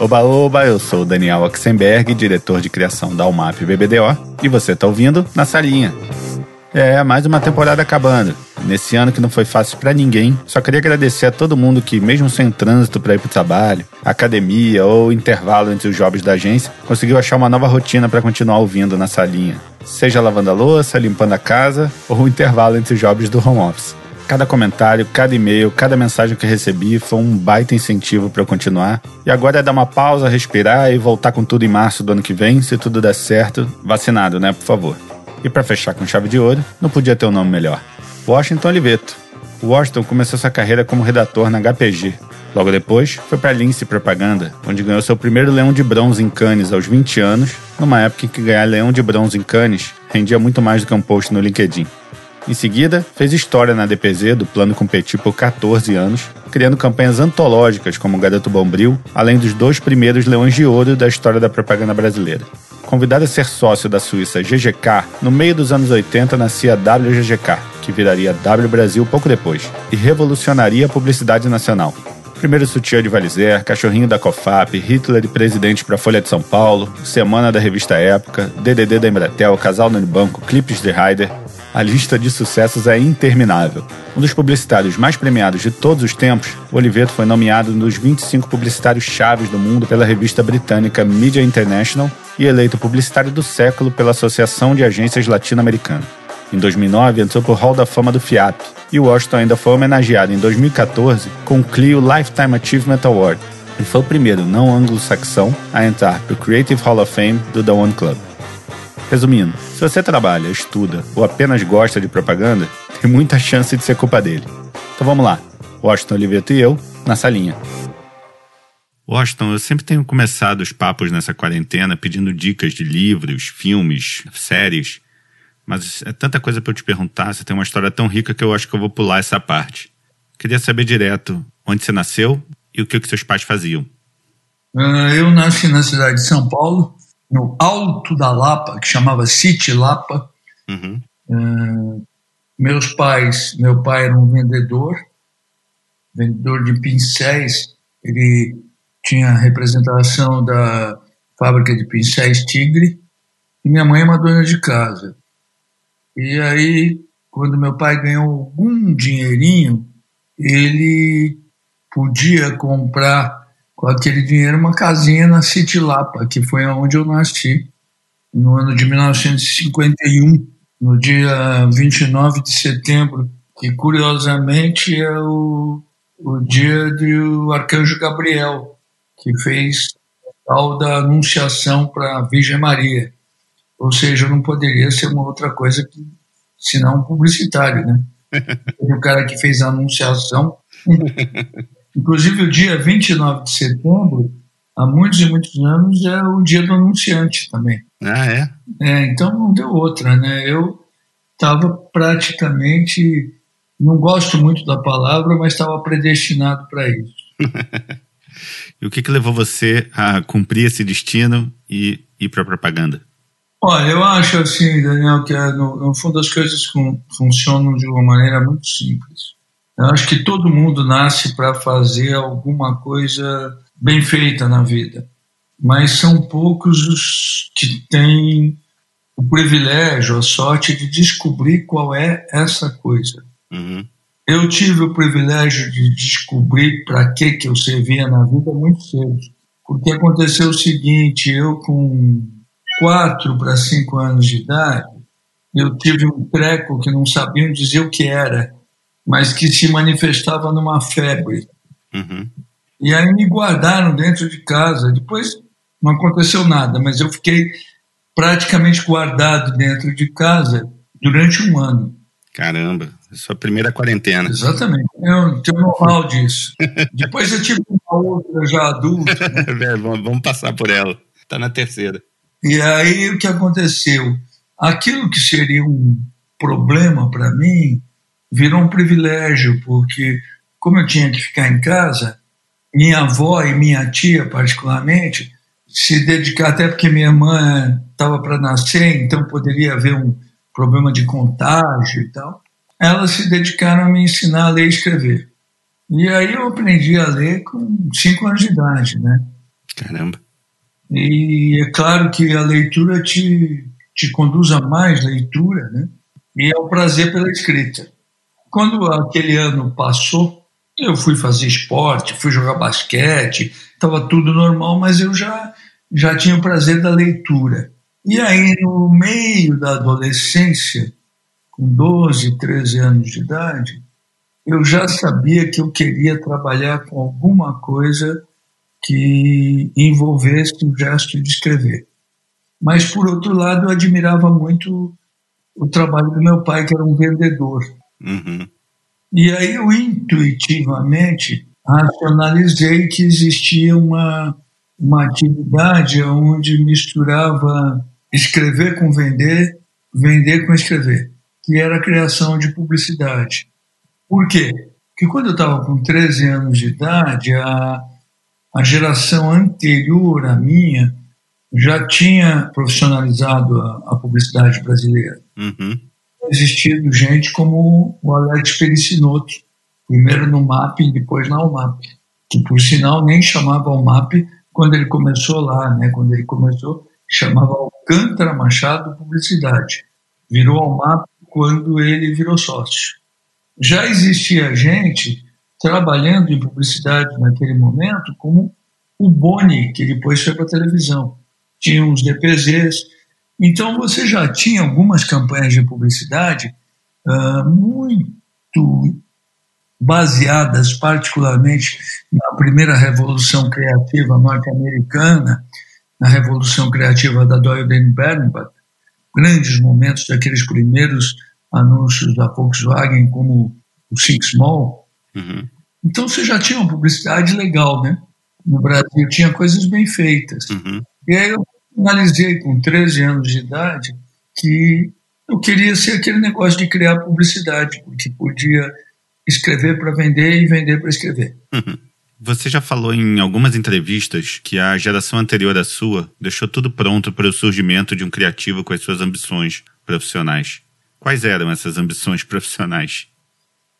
Oba, oba, eu sou o Daniel Oxenberg, diretor de criação da UMAP BBDO, e você está ouvindo Na Salinha. É, mais uma temporada acabando. Nesse ano que não foi fácil para ninguém, só queria agradecer a todo mundo que, mesmo sem trânsito para ir pro trabalho, academia ou intervalo entre os jobs da agência, conseguiu achar uma nova rotina para continuar ouvindo na salinha. Seja lavando a louça, limpando a casa ou o intervalo entre os jobs do home office. Cada comentário, cada e-mail, cada mensagem que recebi foi um baita incentivo para eu continuar. E agora é dar uma pausa, respirar e voltar com tudo em março do ano que vem, se tudo der certo. Vacinado, né, por favor. E para fechar com chave de ouro, não podia ter um nome melhor. Washington Oliveto. Washington começou sua carreira como redator na HPG. Logo depois, foi para Lince Propaganda, onde ganhou seu primeiro leão de bronze em Cannes aos 20 anos, numa época em que ganhar leão de bronze em Cannes rendia muito mais do que um post no LinkedIn. Em seguida, fez história na DPZ do Plano Competir por 14 anos, criando campanhas antológicas como Garoto Bombril, além dos dois primeiros leões de ouro da história da propaganda brasileira. Convidado a ser sócio da Suíça GGK, no meio dos anos 80 nascia a WGGK, que viraria W Brasil pouco depois, e revolucionaria a publicidade nacional. Primeiro sutiã de Valizer, cachorrinho da COFAP, Hitler e presidente para Folha de São Paulo, Semana da Revista Época, DDD da Embratel, Casal no Banco, Clipes de Ryder, a lista de sucessos é interminável. Um dos publicitários mais premiados de todos os tempos, Oliveto foi nomeado nos 25 publicitários chaves do mundo pela revista britânica Media International e eleito publicitário do século pela Associação de Agências Latino-Americanas. Em 2009, entrou para o Hall da Fama do FIAP, e Washington ainda foi homenageado em 2014 com o Clio Lifetime Achievement Award. Ele foi o primeiro não anglo-saxão a entrar para o Creative Hall of Fame do The One Club. Resumindo, se você trabalha, estuda ou apenas gosta de propaganda, tem muita chance de ser culpa dele. Então vamos lá. Washington Oliveto e eu, na salinha. Washington, eu sempre tenho começado os papos nessa quarentena pedindo dicas de livros, filmes, séries. Mas é tanta coisa para eu te perguntar, você tem uma história tão rica que eu acho que eu vou pular essa parte. Queria saber direto onde você nasceu e o que, que seus pais faziam. Uh, eu nasci na cidade de São Paulo, no alto da Lapa, que chamava City Lapa. Uhum. Uh, meus pais, meu pai era um vendedor, vendedor de pincéis. Ele tinha representação da fábrica de pincéis Tigre. E minha mãe é uma dona de casa. E aí, quando meu pai ganhou algum dinheirinho, ele podia comprar com aquele dinheiro uma casinha na City Lapa, que foi onde eu nasci, no ano de 1951, no dia 29 de setembro, que curiosamente é o, o dia do arcanjo Gabriel, que fez tal da anunciação para a Virgem Maria. Ou seja, não poderia ser uma outra coisa que, senão um publicitário, né? o cara que fez a anunciação Inclusive, o dia 29 de setembro, há muitos e muitos anos, é o dia do anunciante também. Ah, é? É, então não deu outra, né? Eu estava praticamente, não gosto muito da palavra, mas estava predestinado para isso. e o que, que levou você a cumprir esse destino e ir para a propaganda? Olha, eu acho assim, Daniel, que é, no, no fundo as coisas funcionam de uma maneira muito simples. Eu acho que todo mundo nasce para fazer alguma coisa bem feita na vida, mas são poucos os que têm o privilégio, a sorte de descobrir qual é essa coisa. Uhum. Eu tive o privilégio de descobrir para que que eu servia na vida muito cedo, porque aconteceu o seguinte: eu com quatro para cinco anos de idade, eu tive um treco que não sabiam dizer o que era mas que se manifestava numa febre. Uhum. E aí me guardaram dentro de casa. Depois não aconteceu nada, mas eu fiquei praticamente guardado dentro de casa durante um ano. Caramba, sua primeira quarentena. Exatamente, eu tenho know-how disso. Depois eu tive uma outra já adulta. Né? vamos passar por ela, está na terceira. E aí o que aconteceu? Aquilo que seria um problema para mim virou um privilégio, porque como eu tinha que ficar em casa, minha avó e minha tia, particularmente, se dedicar, até porque minha irmã estava para nascer, então poderia haver um problema de contágio e tal, elas se dedicaram a me ensinar a ler e escrever. E aí eu aprendi a ler com cinco anos de idade, né? Caramba. E é claro que a leitura te, te conduz a mais leitura, né? E é o prazer pela escrita. Quando aquele ano passou, eu fui fazer esporte, fui jogar basquete, estava tudo normal, mas eu já, já tinha o prazer da leitura. E aí, no meio da adolescência, com 12, 13 anos de idade, eu já sabia que eu queria trabalhar com alguma coisa que envolvesse o gesto de escrever. Mas, por outro lado, eu admirava muito o trabalho do meu pai, que era um vendedor. Uhum. E aí eu intuitivamente racionalizei que existia uma, uma atividade onde misturava escrever com vender, vender com escrever, que era a criação de publicidade. Por quê? Porque quando eu estava com 13 anos de idade, a, a geração anterior à minha já tinha profissionalizado a, a publicidade brasileira. Uhum. Existido gente como o Alex Pericinoto, primeiro no MAP e depois na UMAP, que por sinal nem chamava UMAP quando ele começou lá, né? Quando ele começou, chamava Alcântara Machado Publicidade. Virou UMAP quando ele virou sócio. Já existia gente trabalhando em publicidade naquele momento, como o Boni, que depois foi para a televisão. Tinha uns DPZs. Então você já tinha algumas campanhas de publicidade uh, muito baseadas particularmente na primeira revolução criativa norte-americana, na revolução criativa da Doyle Bernbach, grandes momentos daqueles primeiros anúncios da Volkswagen como o Think Small. Uhum. Então você já tinha uma publicidade legal, né? No Brasil tinha coisas bem feitas. Uhum. E aí eu analisei com 13 anos de idade que eu queria ser aquele negócio de criar publicidade, porque podia escrever para vender e vender para escrever. Uhum. Você já falou em algumas entrevistas que a geração anterior à sua deixou tudo pronto para o surgimento de um criativo com as suas ambições profissionais. Quais eram essas ambições profissionais?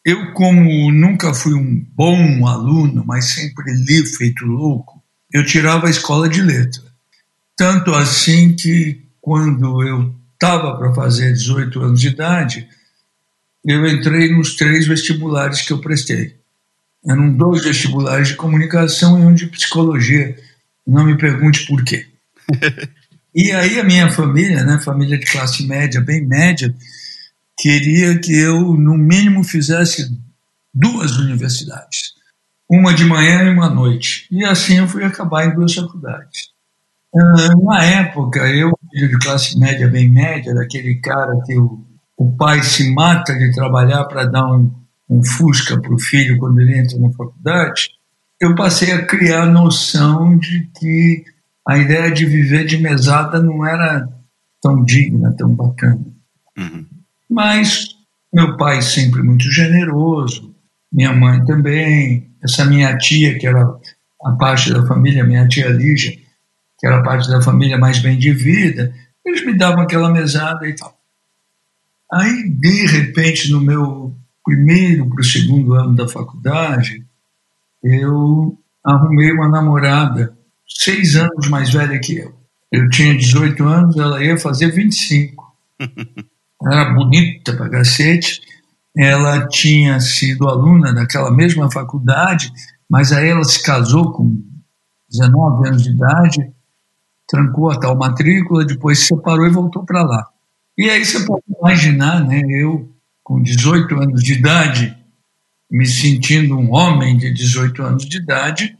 Eu, como nunca fui um bom aluno, mas sempre li feito louco, eu tirava a escola de letra. Tanto assim que, quando eu estava para fazer 18 anos de idade, eu entrei nos três vestibulares que eu prestei. Eram dois vestibulares de comunicação e um de psicologia. Não me pergunte por quê. e aí a minha família, né, família de classe média, bem média, queria que eu, no mínimo, fizesse duas universidades. Uma de manhã e uma à noite. E assim eu fui acabar em duas faculdades. Ah, na época, eu, filho de classe média, bem média, daquele cara que o, o pai se mata de trabalhar para dar um, um Fusca para o filho quando ele entra na faculdade, eu passei a criar a noção de que a ideia de viver de mesada não era tão digna, tão bacana. Uhum. Mas meu pai sempre muito generoso, minha mãe também, essa minha tia, que era a parte da família, minha tia Lígia, que era parte da família mais bem de vida, eles me davam aquela mesada e tal. Aí, de repente, no meu primeiro para o segundo ano da faculdade, eu arrumei uma namorada seis anos mais velha que eu. Eu tinha 18 anos, ela ia fazer 25. era bonita pra cacete. Ela tinha sido aluna daquela mesma faculdade, mas aí ela se casou com 19 anos de idade, trancou a tal matrícula, depois se separou e voltou para lá. E aí você pode imaginar, né, eu com 18 anos de idade, me sentindo um homem de 18 anos de idade,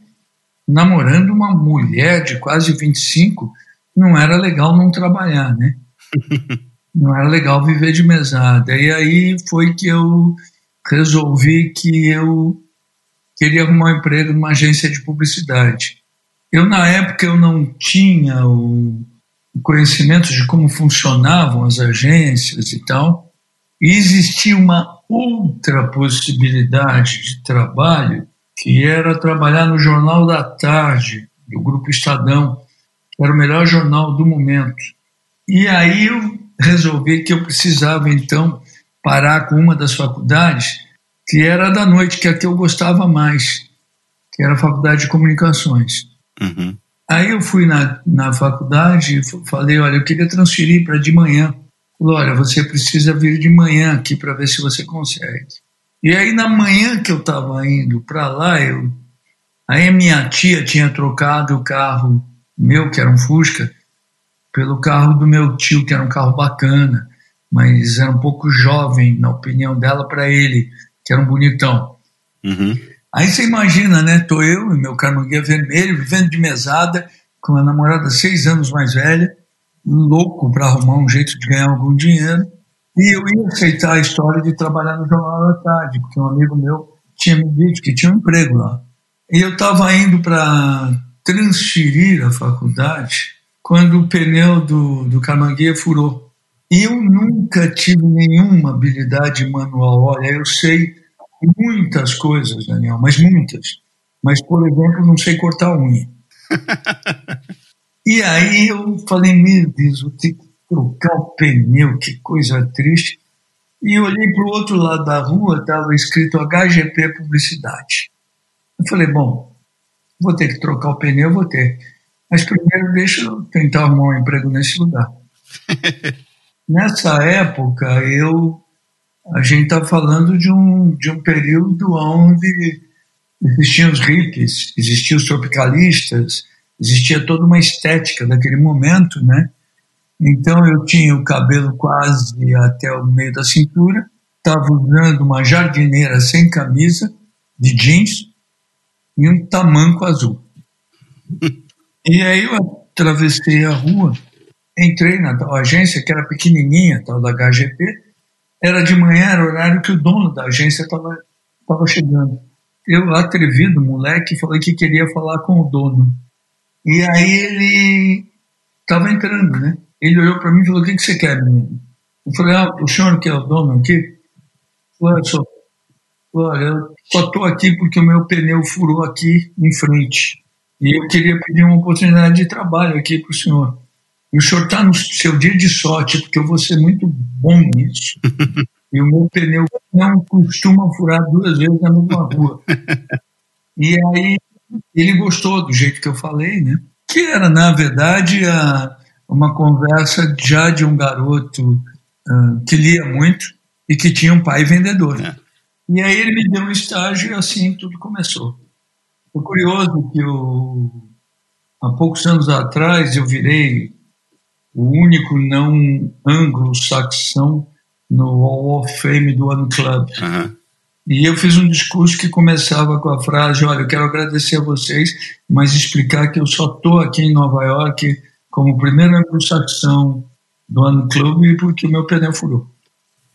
namorando uma mulher de quase 25, não era legal não trabalhar, né? não era legal viver de mesada. E aí foi que eu resolvi que eu queria arrumar um emprego numa agência de publicidade. Eu, na época, eu não tinha o conhecimento de como funcionavam as agências e tal, e existia uma outra possibilidade de trabalho, que era trabalhar no Jornal da Tarde, do Grupo Estadão, que era o melhor jornal do momento. E aí eu resolvi que eu precisava, então, parar com uma das faculdades, que era da noite, que é a que eu gostava mais, que era a Faculdade de Comunicações. Uhum. Aí eu fui na, na faculdade e falei, olha, eu queria transferir para de manhã. Falou, olha, você precisa vir de manhã aqui para ver se você consegue. E aí na manhã que eu estava indo para lá, eu, aí minha tia tinha trocado o carro meu, que era um Fusca, pelo carro do meu tio, que era um carro bacana, mas era um pouco jovem, na opinião dela, para ele, que era um bonitão. Uhum. Aí você imagina, né? Tô eu e meu carmanguia vermelho, vivendo de mesada, com uma namorada seis anos mais velha, louco para arrumar um jeito de ganhar algum dinheiro. E eu ia aceitar a história de trabalhar no Jornal da Tarde, porque um amigo meu tinha me dito que tinha um emprego lá. E eu estava indo para transferir a faculdade quando o pneu do, do Carmanguia furou. Eu nunca tive nenhuma habilidade manual. Olha, eu sei muitas coisas, Daniel, mas muitas. Mas, por exemplo, não sei cortar unha. e aí eu falei, meu Deus, vou ter que trocar o pneu, que coisa triste. E olhei para o outro lado da rua, estava escrito HGP Publicidade. Eu falei, bom, vou ter que trocar o pneu, vou ter. Mas primeiro deixa eu tentar arrumar um emprego nesse lugar. Nessa época, eu a gente está falando de um, de um período onde existiam os hippies, existiam os tropicalistas, existia toda uma estética daquele momento, né? Então eu tinha o cabelo quase até o meio da cintura, estava usando uma jardineira sem camisa, de jeans, e um tamanco azul. e aí eu atravessei a rua, entrei na agência, que era pequenininha, tal da HGP, era de manhã, era o horário que o dono da agência estava tava chegando. Eu, atrevido, moleque, falei que queria falar com o dono. E aí ele estava entrando, né? Ele olhou para mim e falou: O que, que você quer, menino? Eu falei: Ah, o senhor que é o dono aqui? Falou: sou. Olha, eu só estou aqui porque o meu pneu furou aqui em frente. E eu queria pedir uma oportunidade de trabalho aqui para o senhor. E o senhor está no seu dia de sorte, porque eu vou ser muito bom nisso. e o meu pneu não costuma furar duas vezes na mesma rua. E aí ele gostou do jeito que eu falei, né? Que era, na verdade, a, uma conversa já de um garoto uh, que lia muito e que tinha um pai vendedor. É. E aí ele me deu um estágio e assim tudo começou. É curioso que eu, há poucos anos atrás eu virei o único não anglo-saxão no Hall of Fame do One Club. Uhum. E eu fiz um discurso que começava com a frase: Olha, eu quero agradecer a vocês, mas explicar que eu só estou aqui em Nova York como primeiro anglo-saxão do One Club porque o meu pneu furou.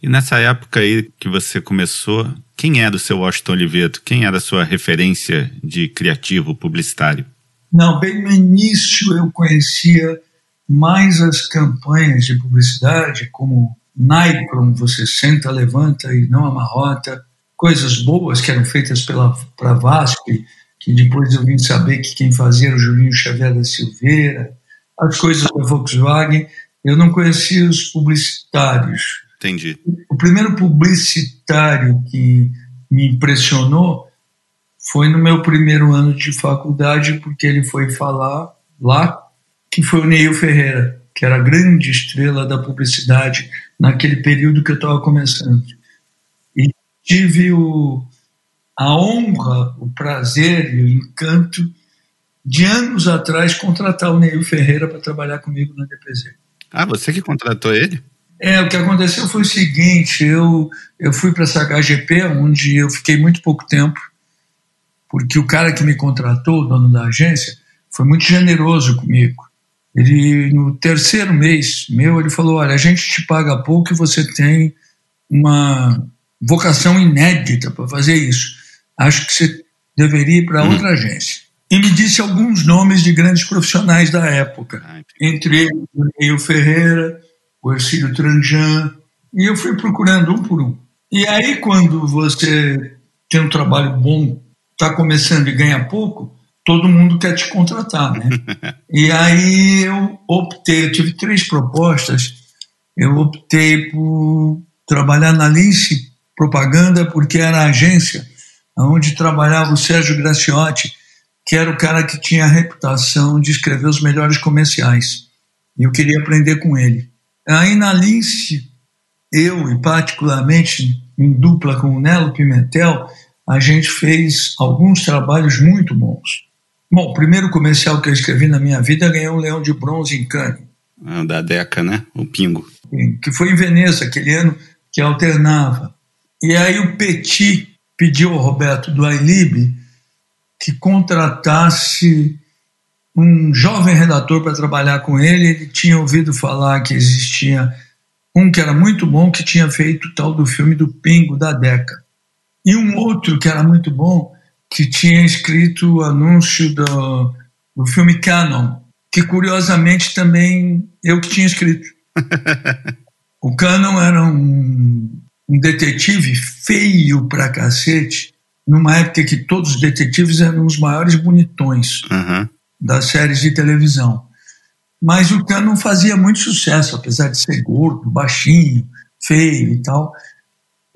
E nessa época aí que você começou, quem era o seu Washington Oliveto? Quem era a sua referência de criativo publicitário? Não, bem no início eu conhecia mais as campanhas de publicidade, como Nikon, você senta, levanta e não amarrota, coisas boas que eram feitas pela para Vasco, que depois eu vim saber que quem fazia era o Julinho Xavier da Silveira, as coisas da Volkswagen, eu não conhecia os publicitários. Entendi. O primeiro publicitário que me impressionou foi no meu primeiro ano de faculdade, porque ele foi falar lá que foi o Neil Ferreira, que era a grande estrela da publicidade naquele período que eu estava começando. E tive o, a honra, o prazer e o encanto de anos atrás contratar o Neil Ferreira para trabalhar comigo na DPZ. Ah, você que contratou ele? É, o que aconteceu foi o seguinte, eu, eu fui para essa HGP, onde eu fiquei muito pouco tempo, porque o cara que me contratou, o dono da agência, foi muito generoso comigo. Ele, no terceiro mês meu, ele falou: Olha, a gente te paga pouco e você tem uma vocação inédita para fazer isso. Acho que você deveria ir para hum. outra agência. E me disse alguns nomes de grandes profissionais da época, entre eles o Neil Ferreira, o Ercílio Tranjan, e eu fui procurando um por um. E aí, quando você tem um trabalho bom, está começando e ganha pouco, todo mundo quer te contratar, né? e aí eu optei, eu tive três propostas, eu optei por trabalhar na Lince propaganda porque era a agência onde trabalhava o Sérgio Graciotti, que era o cara que tinha a reputação de escrever os melhores comerciais. E eu queria aprender com ele. Aí na Lince, eu e particularmente em dupla com o Nelo Pimentel, a gente fez alguns trabalhos muito bons. Bom, o primeiro comercial que eu escrevi na minha vida ganhou um leão de bronze em Cannes. Ah, da Deca, né? O Pingo. Que foi em Veneza, aquele ano que alternava. E aí o Petit pediu ao Roberto do Ailib que contratasse um jovem redator para trabalhar com ele. Ele tinha ouvido falar que existia um que era muito bom, que tinha feito tal do filme do Pingo, da Deca. E um outro que era muito bom, que tinha escrito o anúncio do, do filme Canon, que curiosamente também eu que tinha escrito. o Canon era um, um detetive feio pra cacete, numa época que todos os detetives eram os maiores bonitões uhum. das séries de televisão. Mas o Canon fazia muito sucesso, apesar de ser gordo, baixinho, feio e tal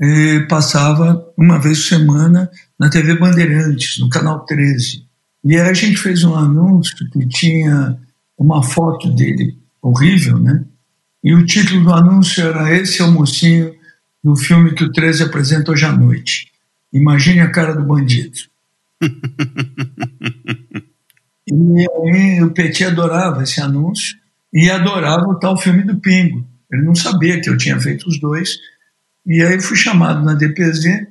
eh, passava uma vez por semana na TV Bandeirantes, no canal 13. E aí a gente fez um anúncio que tinha uma foto dele horrível, né? E o título do anúncio era Esse é o mocinho do filme que o 13 apresenta hoje à noite. Imagine a cara do bandido. e aí o Petit adorava esse anúncio e adorava o tal filme do Pingo. Ele não sabia que eu tinha feito os dois, e aí fui chamado na DPZ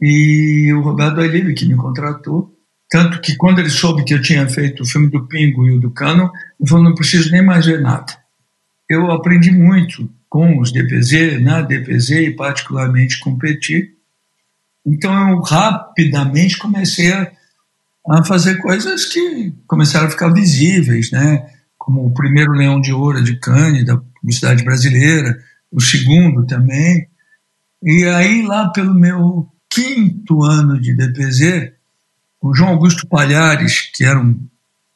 e o Roberto Ailive que me contratou. Tanto que quando ele soube que eu tinha feito o filme do Pingo e o do Cano, ele falou: não preciso nem mais ver nada. Eu aprendi muito com os DPZ, na DPZ e particularmente com o Petit. Então eu rapidamente comecei a, a fazer coisas que começaram a ficar visíveis, né? como o primeiro Leão de Ouro de Cannes, da publicidade brasileira, o segundo também. E aí, lá pelo meu quinto ano de DPZ, o João Augusto Palhares, que era um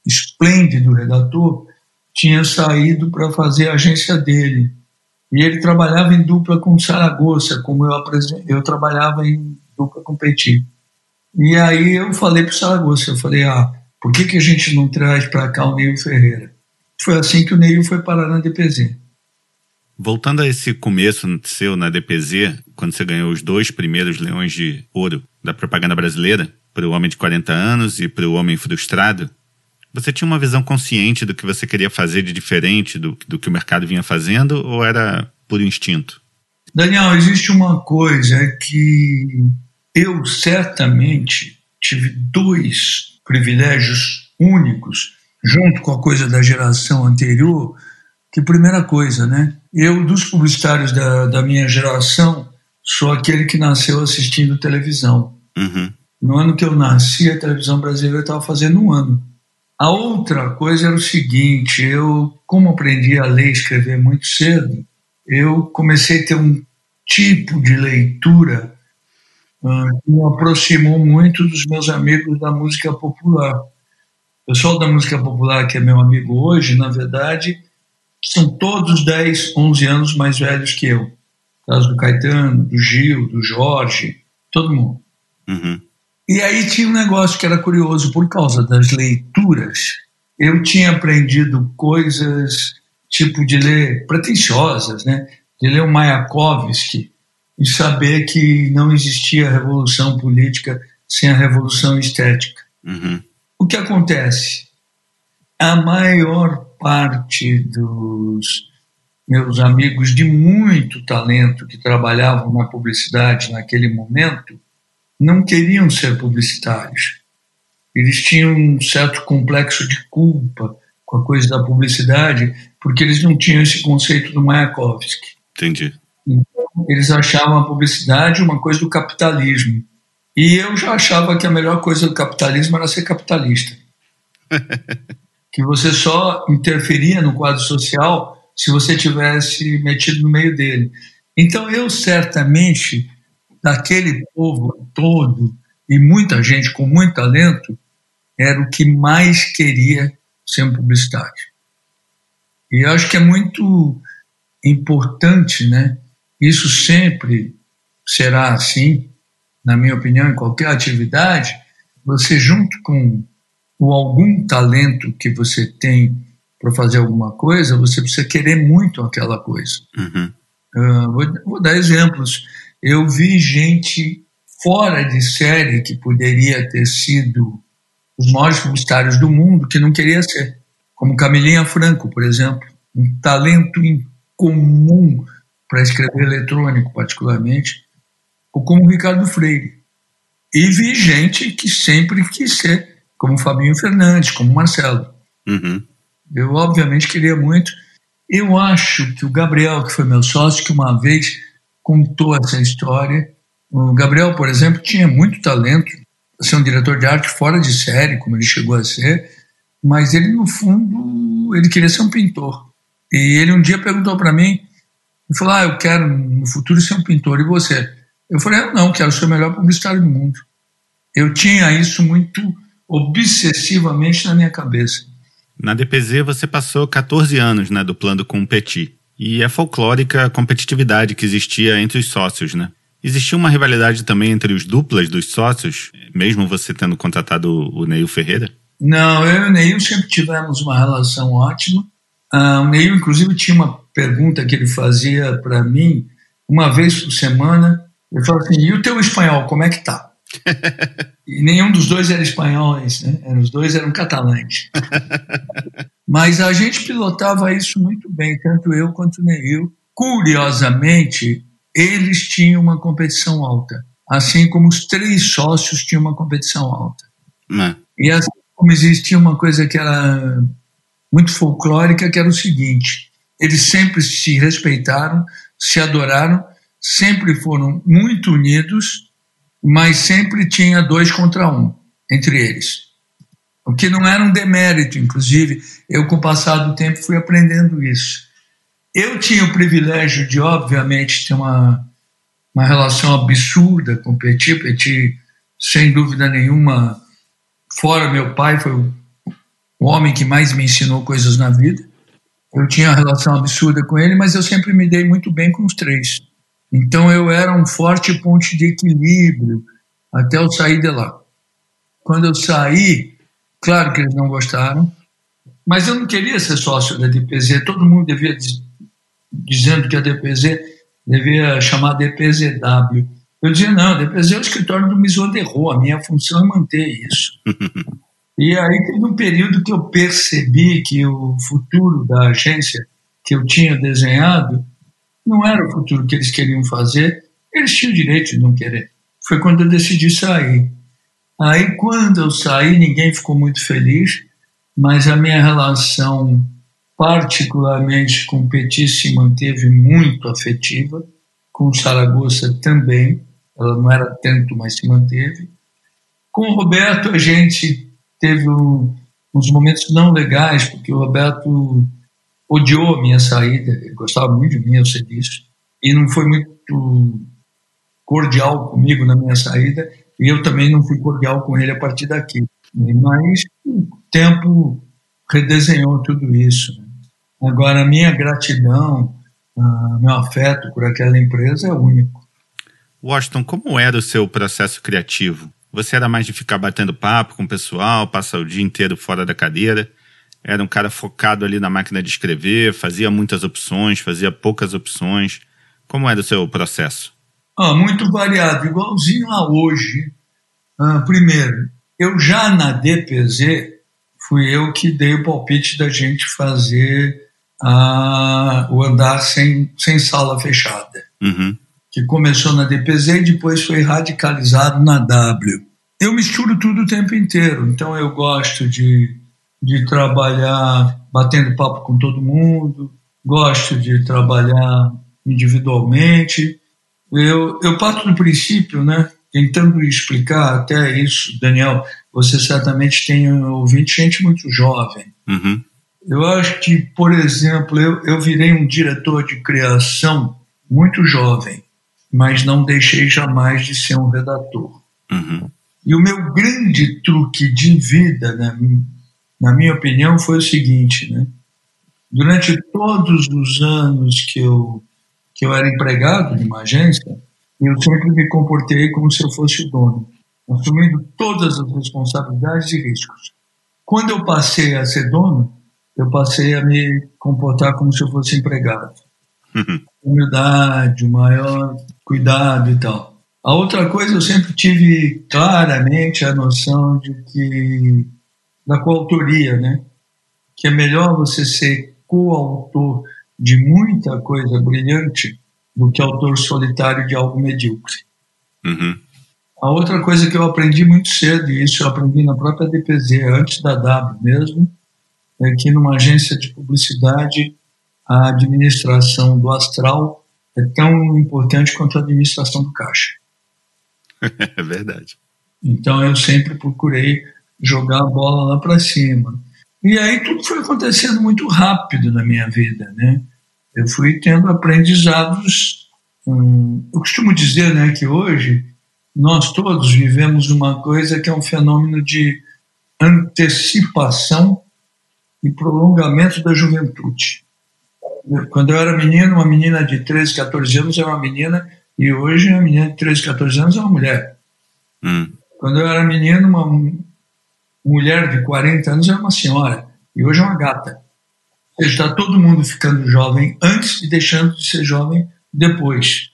esplêndido redator, tinha saído para fazer a agência dele. E ele trabalhava em dupla com Saragossa, como eu, eu trabalhava em dupla com Petit. E aí eu falei para o Saragossa, eu falei, ah, por que, que a gente não traz para cá o Neil Ferreira? Foi assim que o Neil foi parar na DPZ. Voltando a esse começo seu na DPZ, quando você ganhou os dois primeiros leões de ouro da propaganda brasileira, para o Homem de 40 Anos e para o Homem Frustrado, você tinha uma visão consciente do que você queria fazer de diferente do, do que o mercado vinha fazendo ou era por instinto? Daniel, existe uma coisa que eu certamente tive dois privilégios únicos, junto com a coisa da geração anterior, que primeira coisa, né? Eu, dos publicitários da, da minha geração, sou aquele que nasceu assistindo televisão. Uhum. No ano que eu nasci, a televisão brasileira estava fazendo um ano. A outra coisa era o seguinte: eu, como aprendi a ler e escrever muito cedo, eu comecei a ter um tipo de leitura uh, que me aproximou muito dos meus amigos da música popular. O pessoal da música popular, que é meu amigo hoje, na verdade, são todos 10, 11 anos mais velhos que eu. caso do Caetano, do Gil, do Jorge, todo mundo. Uhum. E aí tinha um negócio que era curioso, por causa das leituras, eu tinha aprendido coisas tipo de ler pretensiosas, né? De ler o Mayakovsky e saber que não existia revolução política sem a revolução estética. Uhum. O que acontece? A maior parte dos meus amigos de muito talento que trabalhavam na publicidade naquele momento não queriam ser publicitários. Eles tinham um certo complexo de culpa com a coisa da publicidade, porque eles não tinham esse conceito do Mayakovsky. Entendi. Então, eles achavam a publicidade uma coisa do capitalismo. E eu já achava que a melhor coisa do capitalismo era ser capitalista. que você só interferia no quadro social se você tivesse metido no meio dele. Então eu certamente daquele povo todo e muita gente com muito talento era o que mais queria ser um publicitário. E eu acho que é muito importante, né? Isso sempre será assim, na minha opinião, em qualquer atividade, você junto com o algum talento que você tem para fazer alguma coisa, você precisa querer muito aquela coisa. Uhum. Uh, vou, vou, dar exemplos. Eu vi gente fora de série que poderia ter sido os maiores publicitários do mundo que não queria ser, como Camilinha Franco, por exemplo, um talento incomum para escrever eletrônico, particularmente, ou como Ricardo Freire. E vi gente que sempre quis ser, como Fabinho Fernandes, como Marcelo. Uhum. Eu, obviamente, queria muito. Eu acho que o Gabriel, que foi meu sócio, que uma vez contou essa história. O Gabriel, por exemplo, tinha muito talento, ser um diretor de arte fora de série, como ele chegou a ser, mas ele, no fundo, ele queria ser um pintor. E ele um dia perguntou para mim, ele falou, ah, eu quero no futuro ser um pintor, e você? Eu falei, ah, não, quero ser o melhor publicitário do mundo. Eu tinha isso muito obsessivamente na minha cabeça. Na DPZ você passou 14 anos, né, duplando com o Petit. E é folclórica a competitividade que existia entre os sócios, né? Existia uma rivalidade também entre os duplas dos sócios, mesmo você tendo contratado o Neil Ferreira? Não, eu e o Neil sempre tivemos uma relação ótima. Uh, o Neil, inclusive, tinha uma pergunta que ele fazia para mim uma vez por semana. Ele falou assim: e o teu espanhol, como é que tá? E nenhum dos dois era espanhóis, né? Os dois eram catalães. Mas a gente pilotava isso muito bem, tanto eu quanto o Neil. Curiosamente, eles tinham uma competição alta, assim como os três sócios tinham uma competição alta. Não. E assim como existia uma coisa que era muito folclórica, que era o seguinte: eles sempre se respeitaram, se adoraram, sempre foram muito unidos, mas sempre tinha dois contra um entre eles. O que não era um demérito, inclusive, eu com o passar do tempo fui aprendendo isso. Eu tinha o privilégio de, obviamente, ter uma, uma relação absurda com Petit. Petit, sem dúvida nenhuma, fora meu pai, foi o, o homem que mais me ensinou coisas na vida. Eu tinha uma relação absurda com ele, mas eu sempre me dei muito bem com os três. Então eu era um forte ponto de equilíbrio até eu sair de lá. Quando eu saí, claro que eles não gostaram, mas eu não queria ser sócio da DPZ. Todo mundo devia dizendo que a DPZ devia chamar DPZW. Eu dizia, não, DPZ é o escritório do Misoderro, a minha função é manter isso. e aí teve um período que eu percebi que o futuro da agência que eu tinha desenhado não era o futuro que eles queriam fazer, eles tinham o direito de não querer. Foi quando eu decidi sair. Aí, quando eu saí, ninguém ficou muito feliz, mas a minha relação particularmente com Petit se manteve muito afetiva, com Saragossa também, ela não era tanto, mas se manteve. Com o Roberto a gente teve uns momentos não legais, porque o Roberto odiou a minha saída, ele gostava muito de mim, eu sei disso, e não foi muito cordial comigo na minha saída, e eu também não fui cordial com ele a partir daqui. Mas o tempo redesenhou tudo isso. Agora, a minha gratidão, meu afeto por aquela empresa é único. Washington, como era o seu processo criativo? Você era mais de ficar batendo papo com o pessoal, passar o dia inteiro fora da cadeira? Era um cara focado ali na máquina de escrever, fazia muitas opções, fazia poucas opções. Como era o seu processo? Ah, muito variado, igualzinho a hoje. Ah, primeiro, eu já na DPZ fui eu que dei o palpite da gente fazer a, o andar sem, sem sala fechada, uhum. que começou na DPZ e depois foi radicalizado na W. Eu misturo tudo o tempo inteiro, então eu gosto de, de trabalhar batendo papo com todo mundo, gosto de trabalhar individualmente. Eu, eu parto do princípio, né, tentando explicar até isso, Daniel, você certamente tem ouvinte gente muito jovem. Uhum. Eu acho que, por exemplo, eu, eu virei um diretor de criação muito jovem, mas não deixei jamais de ser um redator. Uhum. E o meu grande truque de vida, né, na minha opinião, foi o seguinte: né? durante todos os anos que eu, que eu era empregado de uma agência, eu sempre me comportei como se eu fosse o dono, assumindo todas as responsabilidades e riscos. Quando eu passei a ser dono, eu passei a me comportar como se eu fosse empregado. Uhum. Humildade, maior cuidado e tal. A outra coisa, eu sempre tive claramente a noção de que, da coautoria, né? Que é melhor você ser coautor de muita coisa brilhante do que autor solitário de algo medíocre. Uhum. A outra coisa que eu aprendi muito cedo, e isso eu aprendi na própria DPZ, antes da W mesmo, é que numa agência de publicidade a administração do astral é tão importante quanto a administração do caixa. É verdade. Então eu sempre procurei jogar a bola lá para cima. E aí tudo foi acontecendo muito rápido na minha vida, né? Eu fui tendo aprendizados. Hum, eu costumo dizer, né, que hoje nós todos vivemos uma coisa que é um fenômeno de antecipação e prolongamento da juventude. Quando eu era menino, uma menina de 13, 14 anos era uma menina e hoje a menina de 13, 14 anos é uma mulher. Hum. Quando eu era menino, uma mulher de 40 anos era uma senhora. E hoje é uma gata. Está todo mundo ficando jovem antes e deixando de ser jovem depois.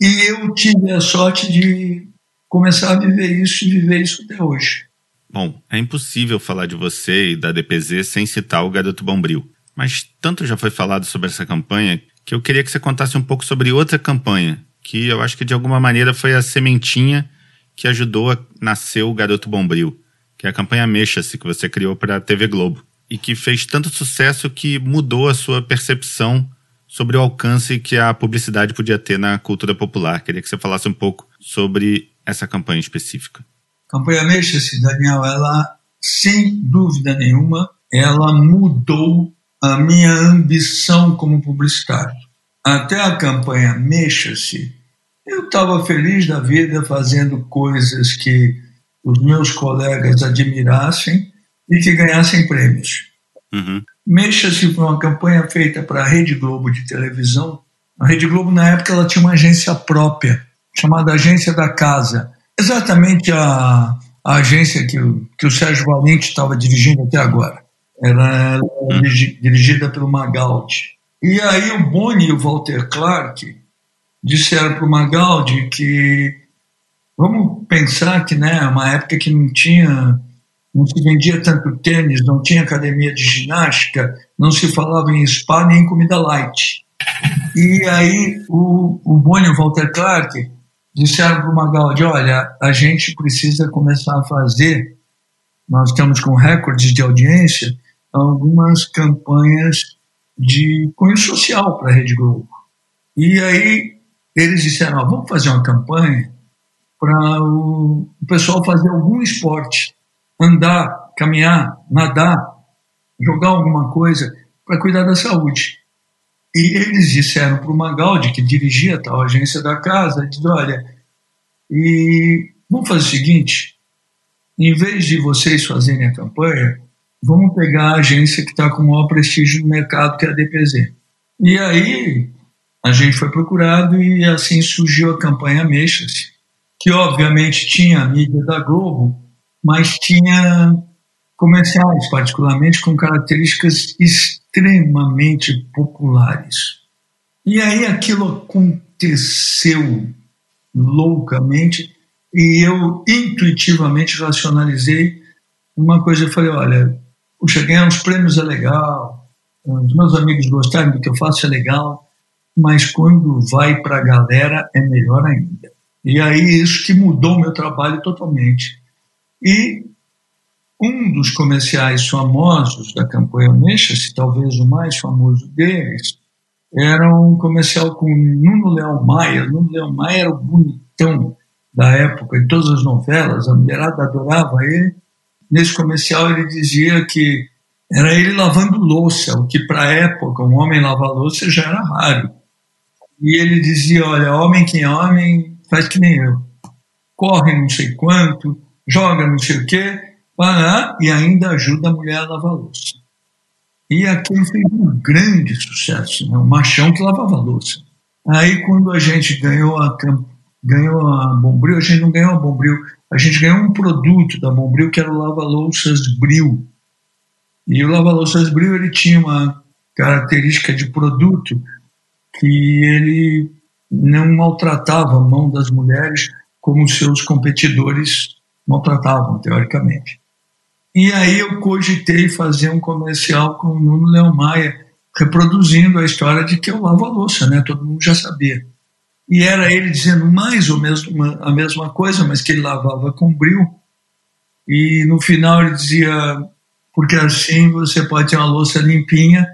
E eu tive a sorte de começar a viver isso e viver isso até hoje. Bom, é impossível falar de você e da DPZ sem citar o Garoto Bombril. Mas tanto já foi falado sobre essa campanha que eu queria que você contasse um pouco sobre outra campanha que eu acho que de alguma maneira foi a sementinha que ajudou a nascer o Garoto Bombril, que é a campanha Mexa-se que você criou para a TV Globo e que fez tanto sucesso que mudou a sua percepção sobre o alcance que a publicidade podia ter na cultura popular. Queria que você falasse um pouco sobre essa campanha específica. A campanha Mexa-se, Daniel, ela, sem dúvida nenhuma, ela mudou a minha ambição como publicitário. Até a campanha Mexa-se, eu estava feliz da vida fazendo coisas que os meus colegas admirassem e que ganhassem prêmios. Uhum. Mexa-se foi uma campanha feita para a Rede Globo de televisão. A Rede Globo, na época, ela tinha uma agência própria, chamada Agência da Casa. Exatamente a, a agência que o, que o Sérgio Valente estava dirigindo até agora. Era uhum. dirigida pelo Magaldi. E aí o Boni e o Walter Clark disseram para o Magaldi que vamos pensar que né uma época que não tinha não se vendia tanto tênis, não tinha academia de ginástica, não se falava em spa nem em comida light. E aí o, o Boni e o Walter Clark disseram para o Magaldi, olha, a gente precisa começar a fazer, nós estamos com recordes de audiência, algumas campanhas de cunho social para a Rede Globo. E aí eles disseram: vamos fazer uma campanha para o, o pessoal fazer algum esporte, andar, caminhar, nadar, jogar alguma coisa para cuidar da saúde. E eles disseram para o Magaldi, que dirigia tal agência da casa, disse, olha, e vamos fazer o seguinte, em vez de vocês fazerem a campanha, vamos pegar a agência que está com o maior prestígio no mercado, que é a DPZ. E aí a gente foi procurado e assim surgiu a campanha Mexas, que obviamente tinha a mídia da Globo, mas tinha comerciais, particularmente com características extremamente populares. E aí aquilo aconteceu loucamente e eu intuitivamente racionalizei uma coisa. Eu falei: olha, puxa, ganhar uns prêmios é legal, os meus amigos gostaram do que eu faço é legal, mas quando vai para a galera é melhor ainda. E aí isso que mudou o meu trabalho totalmente. E um dos comerciais famosos da campanha Mexa-se, talvez o mais famoso deles, era um comercial com Nuno Leão Maia. Nuno Leão Maia era o bonitão da época, de todas as novelas, a mulherada adorava ele. Nesse comercial ele dizia que era ele lavando louça, o que para a época um homem lavar louça já era raro. E ele dizia: Olha, homem que é homem faz que nem eu. Corre não sei quanto, joga não sei o quê, para, e ainda ajuda a mulher a lavar louça. E aquilo fez um grande sucesso, né? um machão que lavava louça. Aí, quando a gente ganhou a, ganhou a Bombril, a gente não ganhou a Bombril, a gente ganhou um produto da Bombril que era o lava-louças Bril. E o lava-louças Bril ele tinha uma característica de produto que ele não maltratava a mão das mulheres como seus competidores maltratavam, teoricamente. E aí eu cogitei fazer um comercial com o Nuno Leão Maia, reproduzindo a história de que eu lavo a louça, né? Todo mundo já sabia. E era ele dizendo mais ou menos a mesma coisa, mas que ele lavava com bril. E no final ele dizia, porque assim você pode ter uma louça limpinha